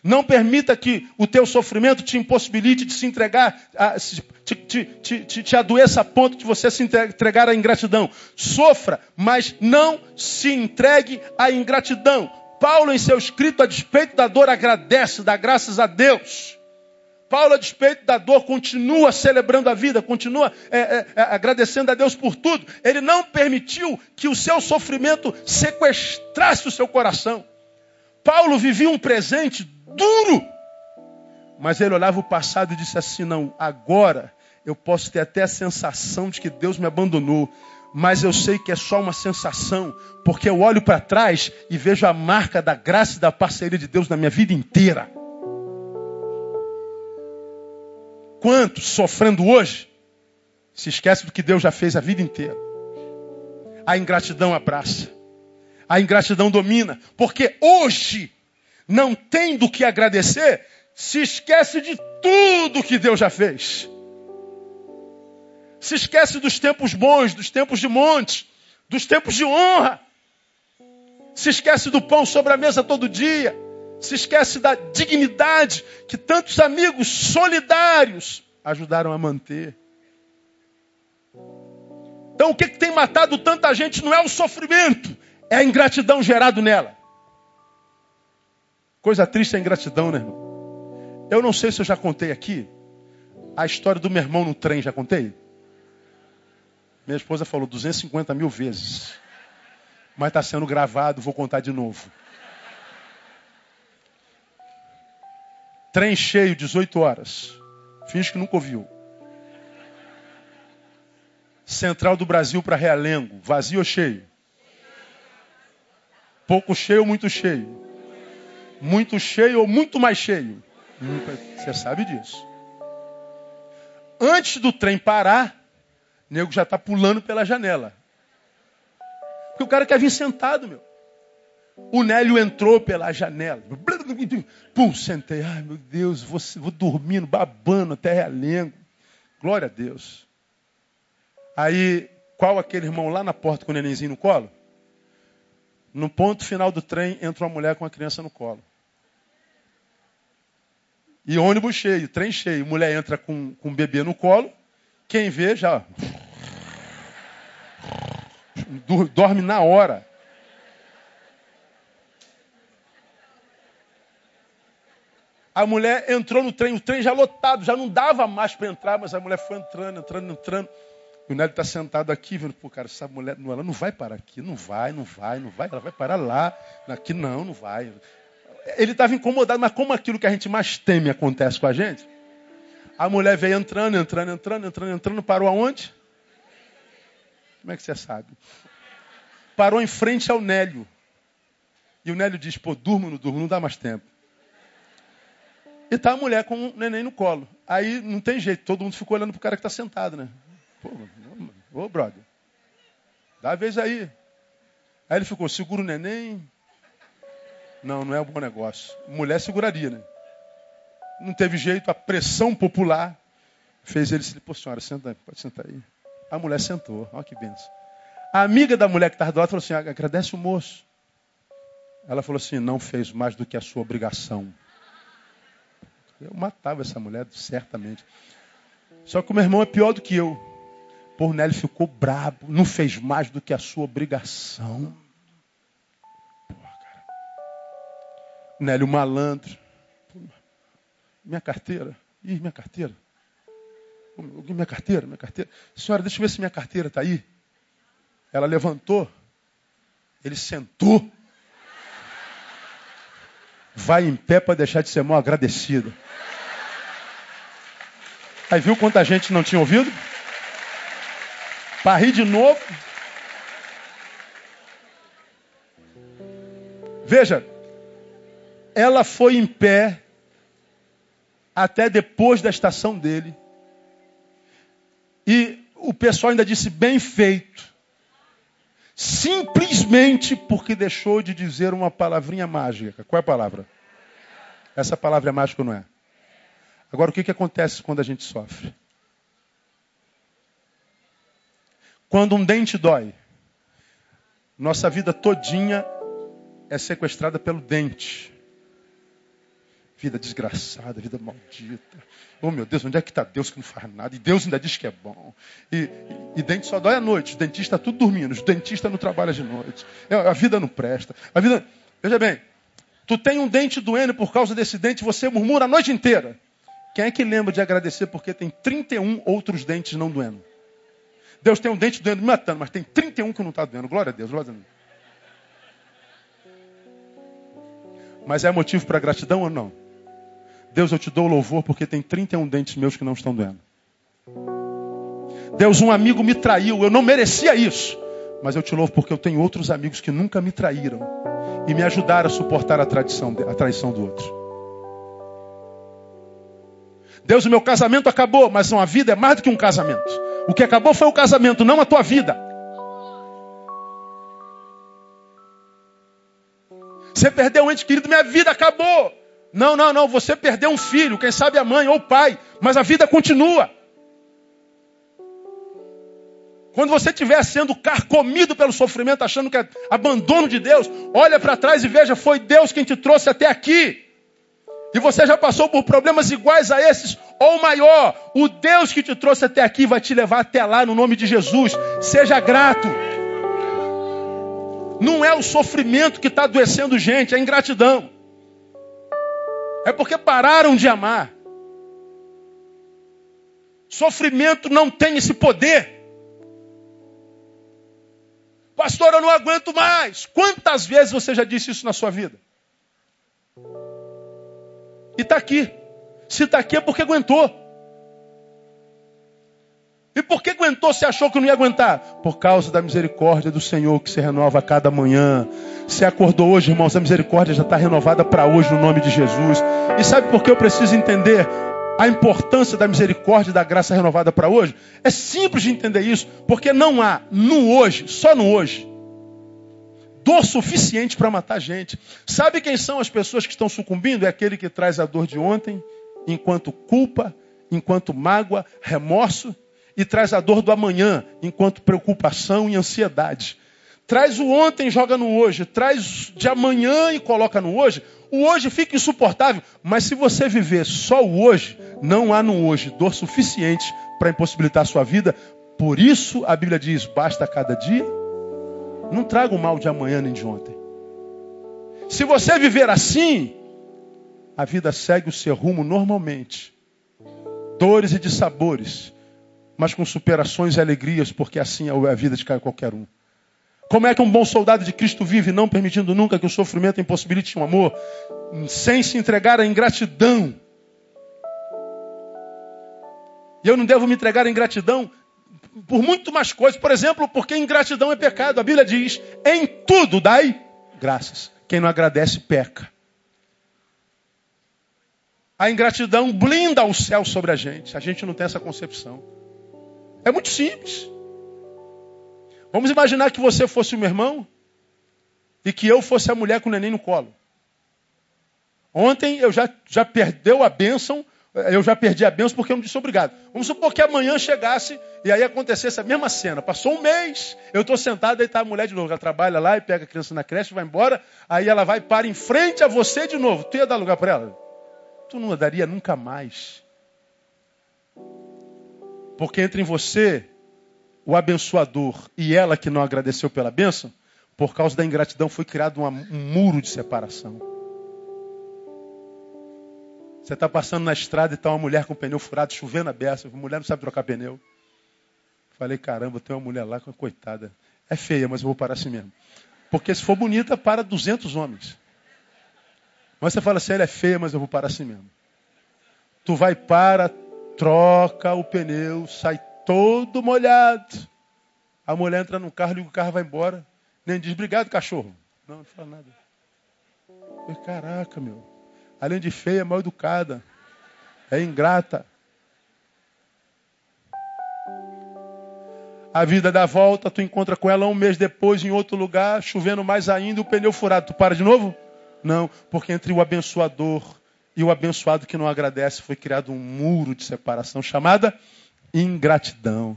Não permita que o teu sofrimento te impossibilite de se entregar, a, te, te, te, te adoeça a ponto de você se entregar à ingratidão. Sofra, mas não se entregue à ingratidão. Paulo, em seu escrito, a despeito da dor, agradece, dá graças a Deus. Paulo, a despeito da dor, continua celebrando a vida, continua é, é, é, agradecendo a Deus por tudo. Ele não permitiu que o seu sofrimento sequestrasse o seu coração. Paulo vivia um presente duro, mas ele olhava o passado e disse assim: Não, agora eu posso ter até a sensação de que Deus me abandonou, mas eu sei que é só uma sensação, porque eu olho para trás e vejo a marca da graça e da parceria de Deus na minha vida inteira. Quantos sofrendo hoje se esquece do que Deus já fez a vida inteira? A ingratidão abraça. A ingratidão domina, porque hoje não tem do que agradecer, se esquece de tudo que Deus já fez. Se esquece dos tempos bons, dos tempos de monte, dos tempos de honra. Se esquece do pão sobre a mesa todo dia se esquece da dignidade que tantos amigos solidários ajudaram a manter. Então, o que, que tem matado tanta gente não é o sofrimento, é a ingratidão gerada nela. Coisa triste é a ingratidão, né, irmão? Eu não sei se eu já contei aqui a história do meu irmão no trem, já contei? Minha esposa falou 250 mil vezes. Mas está sendo gravado, vou contar de novo. Trem cheio, 18 horas. Finge que nunca ouviu. Central do Brasil para Realengo. Vazio ou cheio? Pouco cheio ou muito cheio? Muito cheio ou muito mais cheio? Você sabe disso. Antes do trem parar, o nego já está pulando pela janela. Porque o cara quer vir sentado, meu. O Nélio entrou pela janela. Pum, sentei. Ai, meu Deus, vou, vou dormindo, babando até realengo. Glória a Deus. Aí, qual aquele irmão lá na porta com o nenenzinho no colo? No ponto final do trem, entra uma mulher com a criança no colo. E ônibus cheio, trem cheio. Mulher entra com, com o bebê no colo. Quem vê já. Dorme na hora. A mulher entrou no trem, o trem já lotado, já não dava mais para entrar, mas a mulher foi entrando, entrando, entrando. E o Nélio está sentado aqui, vendo, pô, cara, essa mulher, ela não vai parar aqui, não vai, não vai, não vai, ela vai parar lá. Aqui não, não vai. Ele estava incomodado, mas como aquilo que a gente mais teme acontece com a gente, a mulher veio entrando, entrando, entrando, entrando, entrando, parou aonde? Como é que você sabe? Parou em frente ao Nélio. E o Nélio diz, pô, durmo, não durmo, não dá mais tempo. E tá a mulher com o neném no colo. Aí não tem jeito, todo mundo ficou olhando pro cara que está sentado, né? Pô, ô brother, dá a vez aí. Aí ele ficou, segura o neném. Não, não é um bom negócio. Mulher seguraria, né? Não teve jeito, a pressão popular fez ele se pô, senhora, senta pode sentar aí. A mulher sentou, olha que benção. A amiga da mulher que estava do lado falou assim: agradece o moço. Ela falou assim: não fez mais do que a sua obrigação. Eu matava essa mulher, certamente. Só que o meu irmão é pior do que eu. Por Nelly ficou brabo, não fez mais do que a sua obrigação. Porra, cara. Nélio malandro. Minha carteira. Ih, minha carteira. Minha carteira, minha carteira. Senhora, deixa eu ver se minha carteira está aí. Ela levantou. Ele sentou. Vai em pé para deixar de ser mal agradecido. Aí viu quanta gente não tinha ouvido? Para rir de novo. Veja, ela foi em pé até depois da estação dele. E o pessoal ainda disse bem feito. Simplesmente porque deixou de dizer uma palavrinha mágica. Qual é a palavra? Essa palavra é mágica ou não é? Agora, o que, que acontece quando a gente sofre? Quando um dente dói, nossa vida todinha é sequestrada pelo dente. Vida desgraçada, vida maldita. Oh meu Deus, onde é que está Deus que não faz nada? E Deus ainda diz que é bom. E, e, e dente só dói à noite. O dentista tudo dormindo. O dentista não trabalha de noite. É, a vida não presta. A vida. Veja bem, tu tem um dente doendo por causa desse dente, você murmura a noite inteira. Quem é que lembra de agradecer porque tem 31 outros dentes não doendo? Deus tem um dente doendo me matando, mas tem 31 que não está doendo. Glória a Deus, glória a Deus. Mas é motivo para gratidão ou não? Deus, eu te dou louvor porque tem 31 dentes meus que não estão doendo. Deus, um amigo me traiu, eu não merecia isso. Mas eu te louvo porque eu tenho outros amigos que nunca me traíram e me ajudaram a suportar a, tradição, a traição do outro. Deus, o meu casamento acabou, mas uma vida é mais do que um casamento. O que acabou foi o casamento, não a tua vida. Você perdeu um ente querido, minha vida acabou. Não, não, não. Você perdeu um filho, quem sabe a mãe ou o pai, mas a vida continua. Quando você estiver sendo carcomido pelo sofrimento, achando que é abandono de Deus, olha para trás e veja, foi Deus quem te trouxe até aqui. E você já passou por problemas iguais a esses, ou maior. O Deus que te trouxe até aqui vai te levar até lá no nome de Jesus. Seja grato. Não é o sofrimento que está adoecendo gente, é ingratidão. É porque pararam de amar. Sofrimento não tem esse poder. Pastor, eu não aguento mais. Quantas vezes você já disse isso na sua vida? E está aqui. Se está aqui é porque aguentou. E por que aguentou se achou que não ia aguentar? Por causa da misericórdia do Senhor que se renova a cada manhã. Se acordou hoje, irmãos, a misericórdia já está renovada para hoje no nome de Jesus. E sabe por que eu preciso entender a importância da misericórdia e da graça renovada para hoje? É simples de entender isso, porque não há no hoje, só no hoje, dor suficiente para matar gente. Sabe quem são as pessoas que estão sucumbindo? É aquele que traz a dor de ontem, enquanto culpa, enquanto mágoa, remorso e traz a dor do amanhã, enquanto preocupação e ansiedade. Traz o ontem, joga no hoje. Traz de amanhã e coloca no hoje. O hoje fica insuportável. Mas se você viver só o hoje, não há no hoje dor suficiente para impossibilitar a sua vida. Por isso a Bíblia diz: basta cada dia. Não traga o mal de amanhã nem de ontem. Se você viver assim, a vida segue o seu rumo normalmente. Dores e dissabores mas com superações e alegrias, porque assim é a vida de qualquer um. Como é que um bom soldado de Cristo vive, não permitindo nunca que o sofrimento impossibilite um amor, sem se entregar à ingratidão? E eu não devo me entregar à ingratidão por muito mais coisas. Por exemplo, porque ingratidão é pecado. A Bíblia diz: em tudo dai graças. Quem não agradece, peca. A ingratidão blinda o céu sobre a gente. A gente não tem essa concepção. É muito simples. Vamos imaginar que você fosse o meu irmão e que eu fosse a mulher com o neném no colo. Ontem eu já, já perdeu a bênção, eu já perdi a bênção porque eu não disse obrigado. Vamos supor que amanhã chegasse e aí acontecesse a mesma cena. Passou um mês, eu estou sentado, aí está a mulher de novo. Ela trabalha lá e pega a criança na creche, vai embora, aí ela vai para em frente a você de novo. Tu ia dar lugar para ela? Tu não daria nunca mais. Porque entre você, o abençoador, e ela que não agradeceu pela bênção, por causa da ingratidão foi criado um muro de separação. Você está passando na estrada e está uma mulher com o pneu furado, chovendo a beça, a mulher não sabe trocar pneu. Falei, caramba, tem uma mulher lá, coitada. É feia, mas eu vou parar assim mesmo. Porque se for bonita, para 200 homens. Mas você fala assim, ela é feia, mas eu vou parar assim mesmo. Tu vai para, troca o pneu, sai todo molhado. A mulher entra no carro, liga o carro vai embora. Nem diz, obrigado, cachorro. Não, não fala nada. Caraca, meu. Além de feia, é mal educada. É ingrata. A vida dá volta, tu encontra com ela um mês depois em outro lugar, chovendo mais ainda, o pneu furado. Tu para de novo? Não, porque entre o abençoador e o abençoado que não agradece foi criado um muro de separação chamada ingratidão.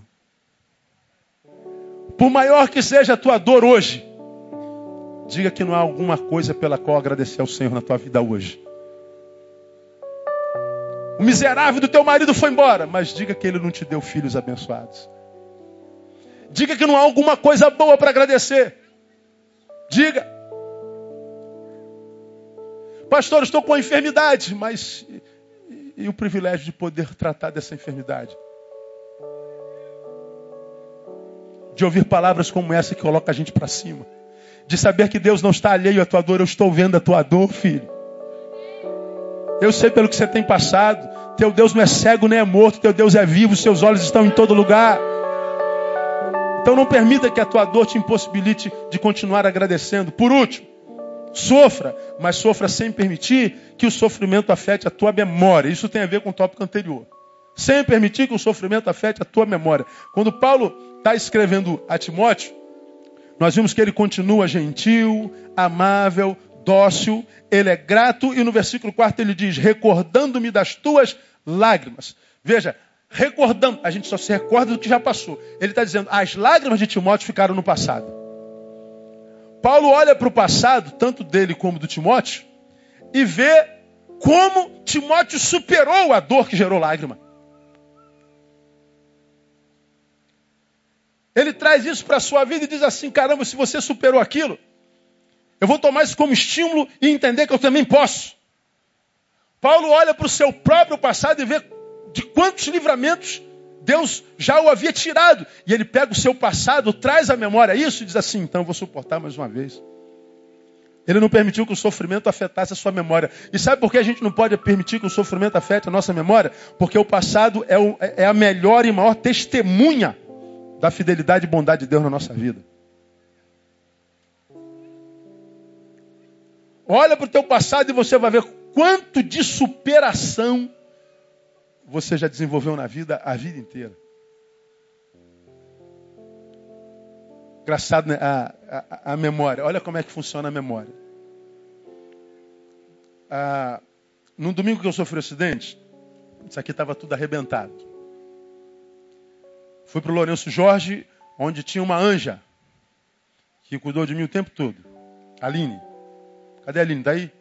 Por maior que seja a tua dor hoje, diga que não há alguma coisa pela qual agradecer ao Senhor na tua vida hoje. O miserável do teu marido foi embora, mas diga que ele não te deu filhos abençoados. Diga que não há alguma coisa boa para agradecer. Diga. Pastor, estou com enfermidade, mas e, e o privilégio de poder tratar dessa enfermidade? De ouvir palavras como essa que coloca a gente para cima. De saber que Deus não está alheio à tua dor, eu estou vendo a tua dor, filho. Eu sei pelo que você tem passado. Teu Deus não é cego nem é morto, teu Deus é vivo, seus olhos estão em todo lugar. Então não permita que a tua dor te impossibilite de continuar agradecendo. Por último, sofra, mas sofra sem permitir que o sofrimento afete a tua memória. Isso tem a ver com o tópico anterior. Sem permitir que o sofrimento afete a tua memória. Quando Paulo está escrevendo a Timóteo, nós vimos que ele continua gentil, amável, dócil, ele é grato, e no versículo 4 ele diz: recordando-me das tuas lágrimas. Veja, recordando, a gente só se recorda do que já passou. Ele está dizendo: as lágrimas de Timóteo ficaram no passado. Paulo olha para o passado, tanto dele como do Timóteo, e vê como Timóteo superou a dor que gerou lágrima. Ele traz isso para a sua vida e diz assim: caramba, se você superou aquilo, eu vou tomar isso como estímulo e entender que eu também posso. Paulo olha para o seu próprio passado e vê de quantos livramentos Deus já o havia tirado. E ele pega o seu passado, traz à memória isso e diz assim: então eu vou suportar mais uma vez. Ele não permitiu que o sofrimento afetasse a sua memória. E sabe por que a gente não pode permitir que o sofrimento afete a nossa memória? Porque o passado é, o, é a melhor e maior testemunha da fidelidade e bondade de Deus na nossa vida. Olha para o teu passado e você vai ver quanto de superação você já desenvolveu na vida a vida inteira. Engraçado, né? A, a, a memória. Olha como é que funciona a memória. Ah, no domingo que eu sofri o acidente, isso aqui estava tudo arrebentado. Fui para o Lourenço Jorge, onde tinha uma anja que cuidou de mim o tempo todo. Aline. Cadê a Aline? Daí? Tá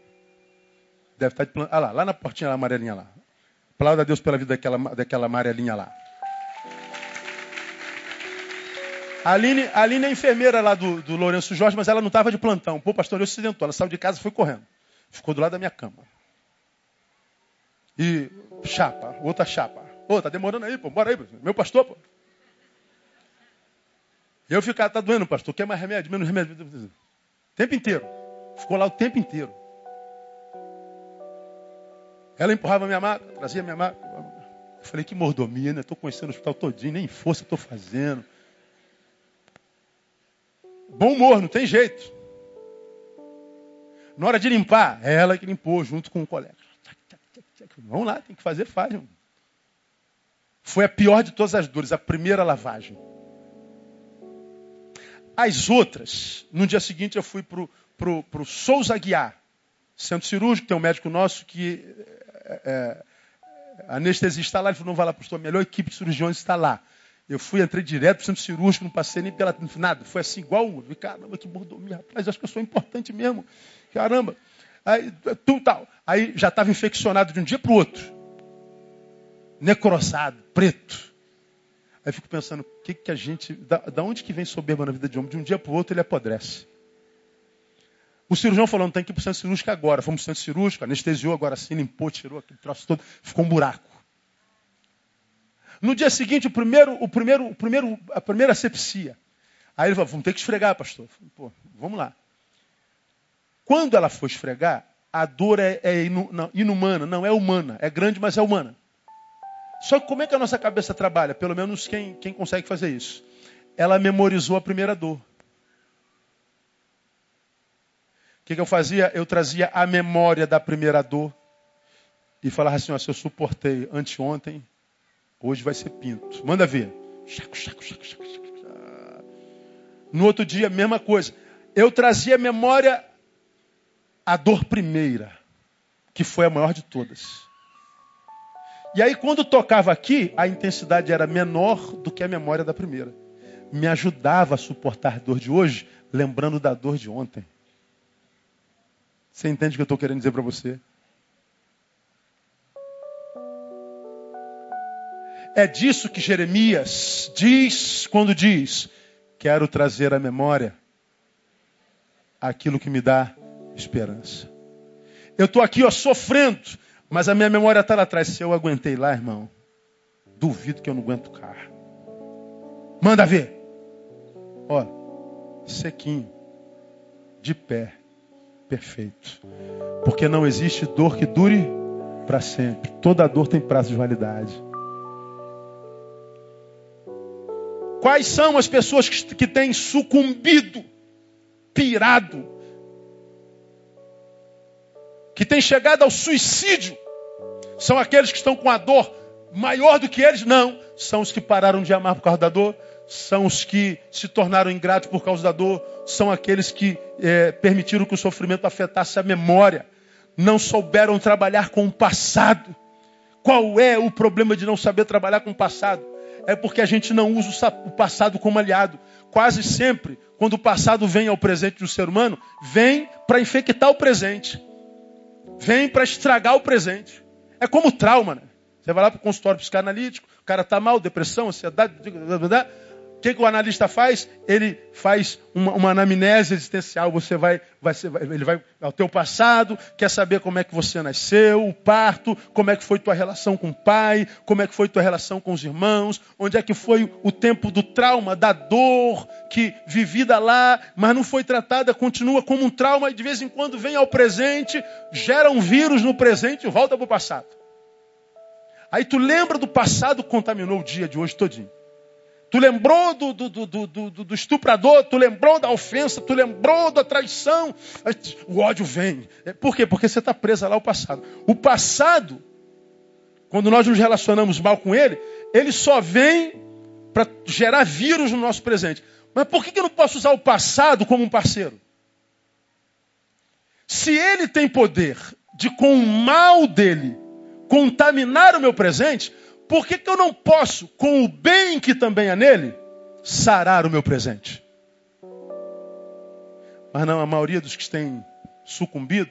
Deve estar tá de plano. Ah lá, lá na portinha lá, amarelinha lá. Aplauda a Deus pela vida daquela, daquela amarelinha lá. A Aline, a Aline é enfermeira lá do, do Lourenço Jorge, mas ela não estava de plantão. Pô, pastor, eu acidentou. Ela saiu de casa e foi correndo. Ficou do lado da minha cama. E chapa, outra chapa. Ô, tá demorando aí, pô. Bora aí, meu pastor, pô. Eu ficar, tá doendo, pastor. Quer mais remédio? Menos remédio. O tempo inteiro. Ficou lá o tempo inteiro. Ela empurrava minha maca, trazia minha maca. Eu falei, que mordomia, né? Estou conhecendo o hospital todinho, nem força estou fazendo. Bom humor, não tem jeito. Na hora de limpar, é ela que limpou junto com o colega. Vamos lá, tem que fazer, faz. Foi a pior de todas as dores, a primeira lavagem. As outras, no dia seguinte eu fui para o Souza Guiar, centro cirúrgico, tem um médico nosso que é, é, anestesista lá, ele falou, não vai lá, pastor, a melhor equipe de cirurgiões está lá. Eu fui, entrei direto para o centro cirúrgico, não passei nem pela nada. Foi assim, igual, caramba, que mordomia, rapaz, acho que eu sou importante mesmo. Caramba. Aí, tu, tal. Aí já estava infeccionado de um dia para o outro. Necrosado, preto. Aí fico pensando, que, que a gente. Da, da onde que vem soberba na vida de homem? De um dia para o outro ele apodrece. O cirurgião falou, não tem que ir para o centro cirúrgico agora. Fomos para o centro cirúrgico, anestesiou agora sim, limpou, tirou aquele troço todo, ficou um buraco. No dia seguinte, o primeiro, o primeiro, o primeiro, a primeira asepsia. Aí ele falou, vamos ter que esfregar, pastor. Falei, Pô, vamos lá. Quando ela for esfregar, a dor é, é inumana, não é humana. É grande, mas é humana. Só que como é que a nossa cabeça trabalha? Pelo menos quem, quem consegue fazer isso. Ela memorizou a primeira dor. O que, que eu fazia? Eu trazia a memória da primeira dor e falava assim: ó, se eu suportei anteontem, hoje vai ser pinto. Manda ver. No outro dia, mesma coisa. Eu trazia a memória a dor primeira, que foi a maior de todas. E aí, quando tocava aqui, a intensidade era menor do que a memória da primeira. Me ajudava a suportar a dor de hoje, lembrando da dor de ontem. Você entende o que eu estou querendo dizer para você? É disso que Jeremias diz quando diz: Quero trazer à memória aquilo que me dá esperança. Eu estou aqui, ó, sofrendo, mas a minha memória está lá atrás. Se eu aguentei lá, irmão, duvido que eu não aguento cá. Manda ver. Ó, sequinho, de pé, perfeito. Porque não existe dor que dure para sempre. Toda dor tem prazo de validade. Quais são as pessoas que, que têm sucumbido, pirado, que têm chegado ao suicídio? São aqueles que estão com a dor maior do que eles? Não. São os que pararam de amar por causa da dor, são os que se tornaram ingratos por causa da dor, são aqueles que é, permitiram que o sofrimento afetasse a memória, não souberam trabalhar com o passado. Qual é o problema de não saber trabalhar com o passado? É porque a gente não usa o passado como aliado. Quase sempre, quando o passado vem ao presente do ser humano, vem para infectar o presente, vem para estragar o presente. É como trauma, né? Você vai lá para o consultório psicanalítico, o cara está mal, depressão, ansiedade, o que, que, o analista faz? Ele faz uma, uma anamnese existencial. Você vai, vai, ele vai ao teu passado, quer saber como é que você nasceu, o parto, como é que foi tua relação com o pai, como é que foi tua relação com os irmãos, onde é que foi o tempo do trauma, da dor que vivida lá, mas não foi tratada, continua como um trauma e de vez em quando vem ao presente, gera um vírus no presente e volta para o passado. Aí tu lembra do passado contaminou o dia de hoje todinho. Tu lembrou do, do, do, do, do estuprador, tu lembrou da ofensa, tu lembrou da traição. O ódio vem. É, por quê? Porque você está presa lá ao passado. O passado, quando nós nos relacionamos mal com ele, ele só vem para gerar vírus no nosso presente. Mas por que eu não posso usar o passado como um parceiro? Se ele tem poder de, com o mal dele, contaminar o meu presente, por que, que eu não posso, com o bem que também há nele, sarar o meu presente? Mas não, a maioria dos que têm sucumbido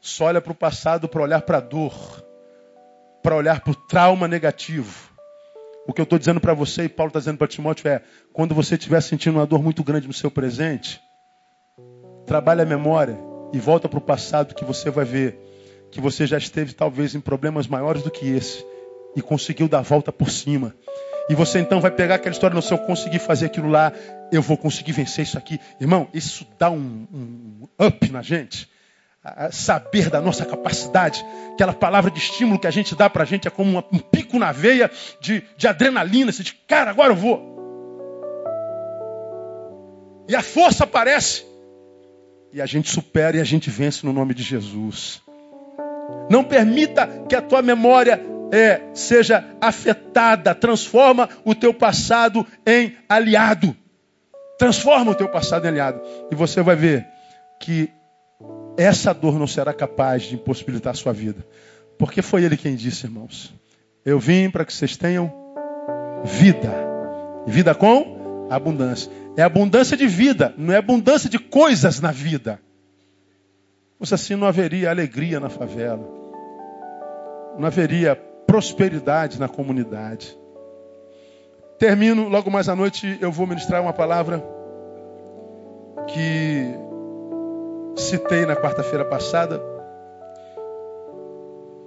só olha para o passado para olhar para a dor, para olhar para o trauma negativo. O que eu estou dizendo para você e Paulo está dizendo para Timóteo é: quando você estiver sentindo uma dor muito grande no seu presente, trabalhe a memória e volta para o passado que você vai ver que você já esteve talvez em problemas maiores do que esse e conseguiu dar a volta por cima. E você então vai pegar aquela história, não, se eu conseguir fazer aquilo lá, eu vou conseguir vencer isso aqui. Irmão, isso dá um, um up na gente. saber da nossa capacidade, aquela palavra de estímulo que a gente dá para a gente é como um pico na veia de, de adrenalina. Você diz, cara, agora eu vou. E a força aparece. E a gente supera e a gente vence no nome de Jesus. Não permita que a tua memória é, seja afetada. Transforma o teu passado em aliado. Transforma o teu passado em aliado. E você vai ver que essa dor não será capaz de impossibilitar a sua vida. Porque foi ele quem disse, irmãos. Eu vim para que vocês tenham vida. Vida com abundância. É abundância de vida, não é abundância de coisas na vida. Pois assim não haveria alegria na favela. Não haveria prosperidade na comunidade. Termino, logo mais à noite eu vou ministrar uma palavra que citei na quarta-feira passada.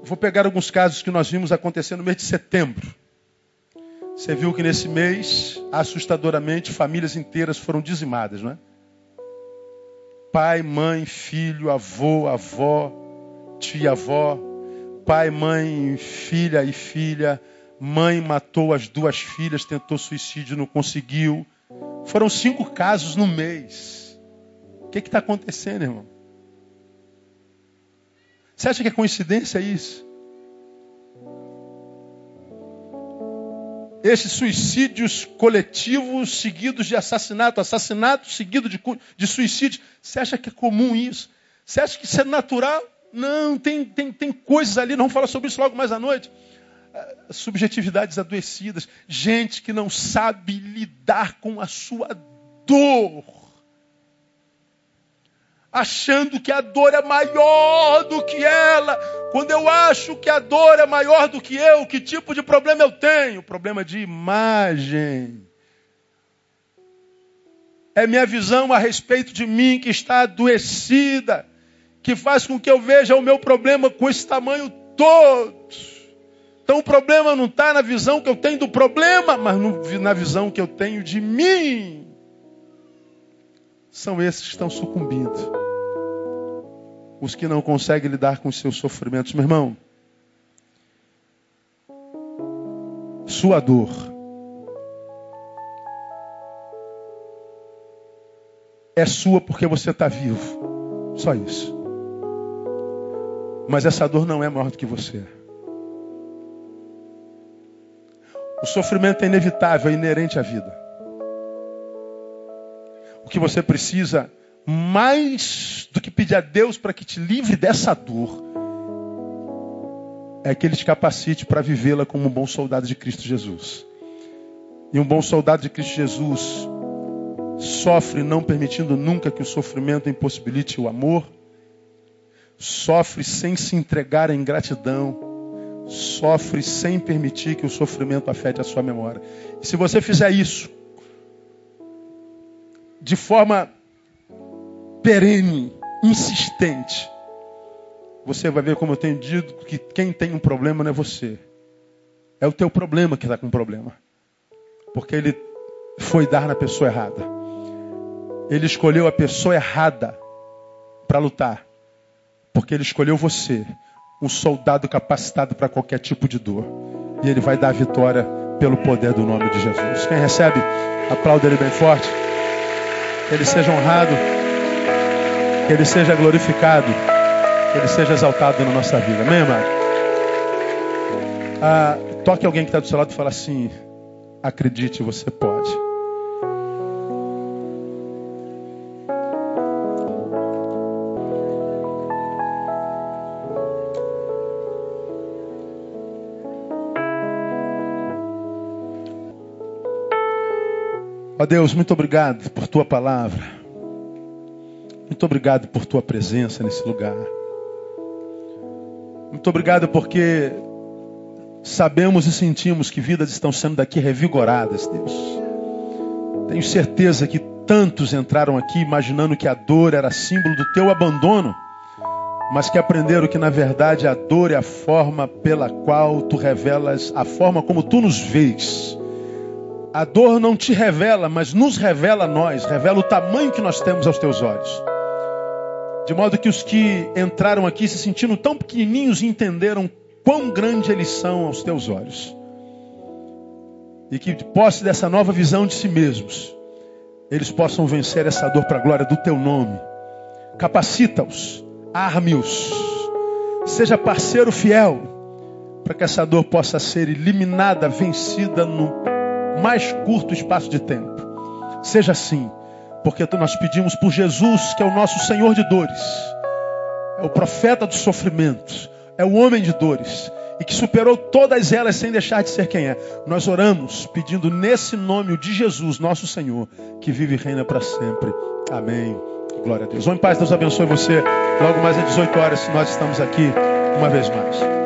Vou pegar alguns casos que nós vimos acontecer no mês de setembro. Você viu que nesse mês, assustadoramente, famílias inteiras foram dizimadas, não é? Pai, mãe, filho, avô, avó, tia, avó, pai, mãe, filha e filha. Mãe matou as duas filhas, tentou suicídio, não conseguiu. Foram cinco casos no mês. O que está acontecendo, irmão? Você acha que é coincidência isso? Esses suicídios coletivos seguidos de assassinato, assassinato seguido de, de suicídio. Você acha que é comum isso? Você acha que isso é natural? Não, tem, tem, tem coisas ali, não falar sobre isso logo mais à noite. Ah, subjetividades adoecidas, gente que não sabe lidar com a sua dor. achando que a dor é maior do que ela. Quando eu acho que a dor é maior do que eu, que tipo de problema eu tenho? Problema de imagem. É minha visão a respeito de mim que está adoecida, que faz com que eu veja o meu problema com esse tamanho todo. Então o problema não está na visão que eu tenho do problema, mas no, na visão que eu tenho de mim. São esses que estão sucumbindo. Os que não conseguem lidar com os seus sofrimentos. Meu irmão, sua dor é sua porque você está vivo. Só isso. Mas essa dor não é maior do que você. O sofrimento é inevitável, é inerente à vida. O que você precisa, mais do que pedir a Deus para que te livre dessa dor, é que Ele te capacite para vivê-la como um bom soldado de Cristo Jesus. E um bom soldado de Cristo Jesus sofre não permitindo nunca que o sofrimento impossibilite o amor, sofre sem se entregar à ingratidão, sofre sem permitir que o sofrimento afete a sua memória. E se você fizer isso de forma perene, insistente, você vai ver como eu tenho dito que quem tem um problema não é você. É o teu problema que está com problema. Porque ele foi dar na pessoa errada. Ele escolheu a pessoa errada para lutar. Porque ele escolheu você um soldado capacitado para qualquer tipo de dor. E ele vai dar a vitória pelo poder do nome de Jesus. Quem recebe, aplauda ele bem forte. Que ele seja honrado, que ele seja glorificado, que ele seja exaltado na nossa vida. Amém, amado? Ah, toque alguém que está do seu lado e fala assim: acredite, você pode. Ó Deus, muito obrigado por tua palavra. Muito obrigado por tua presença nesse lugar. Muito obrigado porque sabemos e sentimos que vidas estão sendo daqui revigoradas, Deus. Tenho certeza que tantos entraram aqui imaginando que a dor era símbolo do teu abandono, mas que aprenderam que na verdade a dor é a forma pela qual tu revelas, a forma como tu nos vês a dor não te revela, mas nos revela a nós, revela o tamanho que nós temos aos teus olhos. De modo que os que entraram aqui se sentindo tão pequenininhos entenderam quão grande eles são aos teus olhos. E que, posse dessa nova visão de si mesmos, eles possam vencer essa dor para a glória do teu nome. Capacita-os, arme-os, seja parceiro fiel, para que essa dor possa ser eliminada, vencida no mais curto espaço de tempo. Seja assim, porque nós pedimos por Jesus, que é o nosso Senhor de dores, é o profeta dos sofrimentos, é o homem de dores e que superou todas elas sem deixar de ser quem é. Nós oramos pedindo nesse nome de Jesus, nosso Senhor, que vive e reina para sempre. Amém. Glória a Deus. Vamos em paz, Deus abençoe você. Logo mais às 18 horas, nós estamos aqui uma vez mais.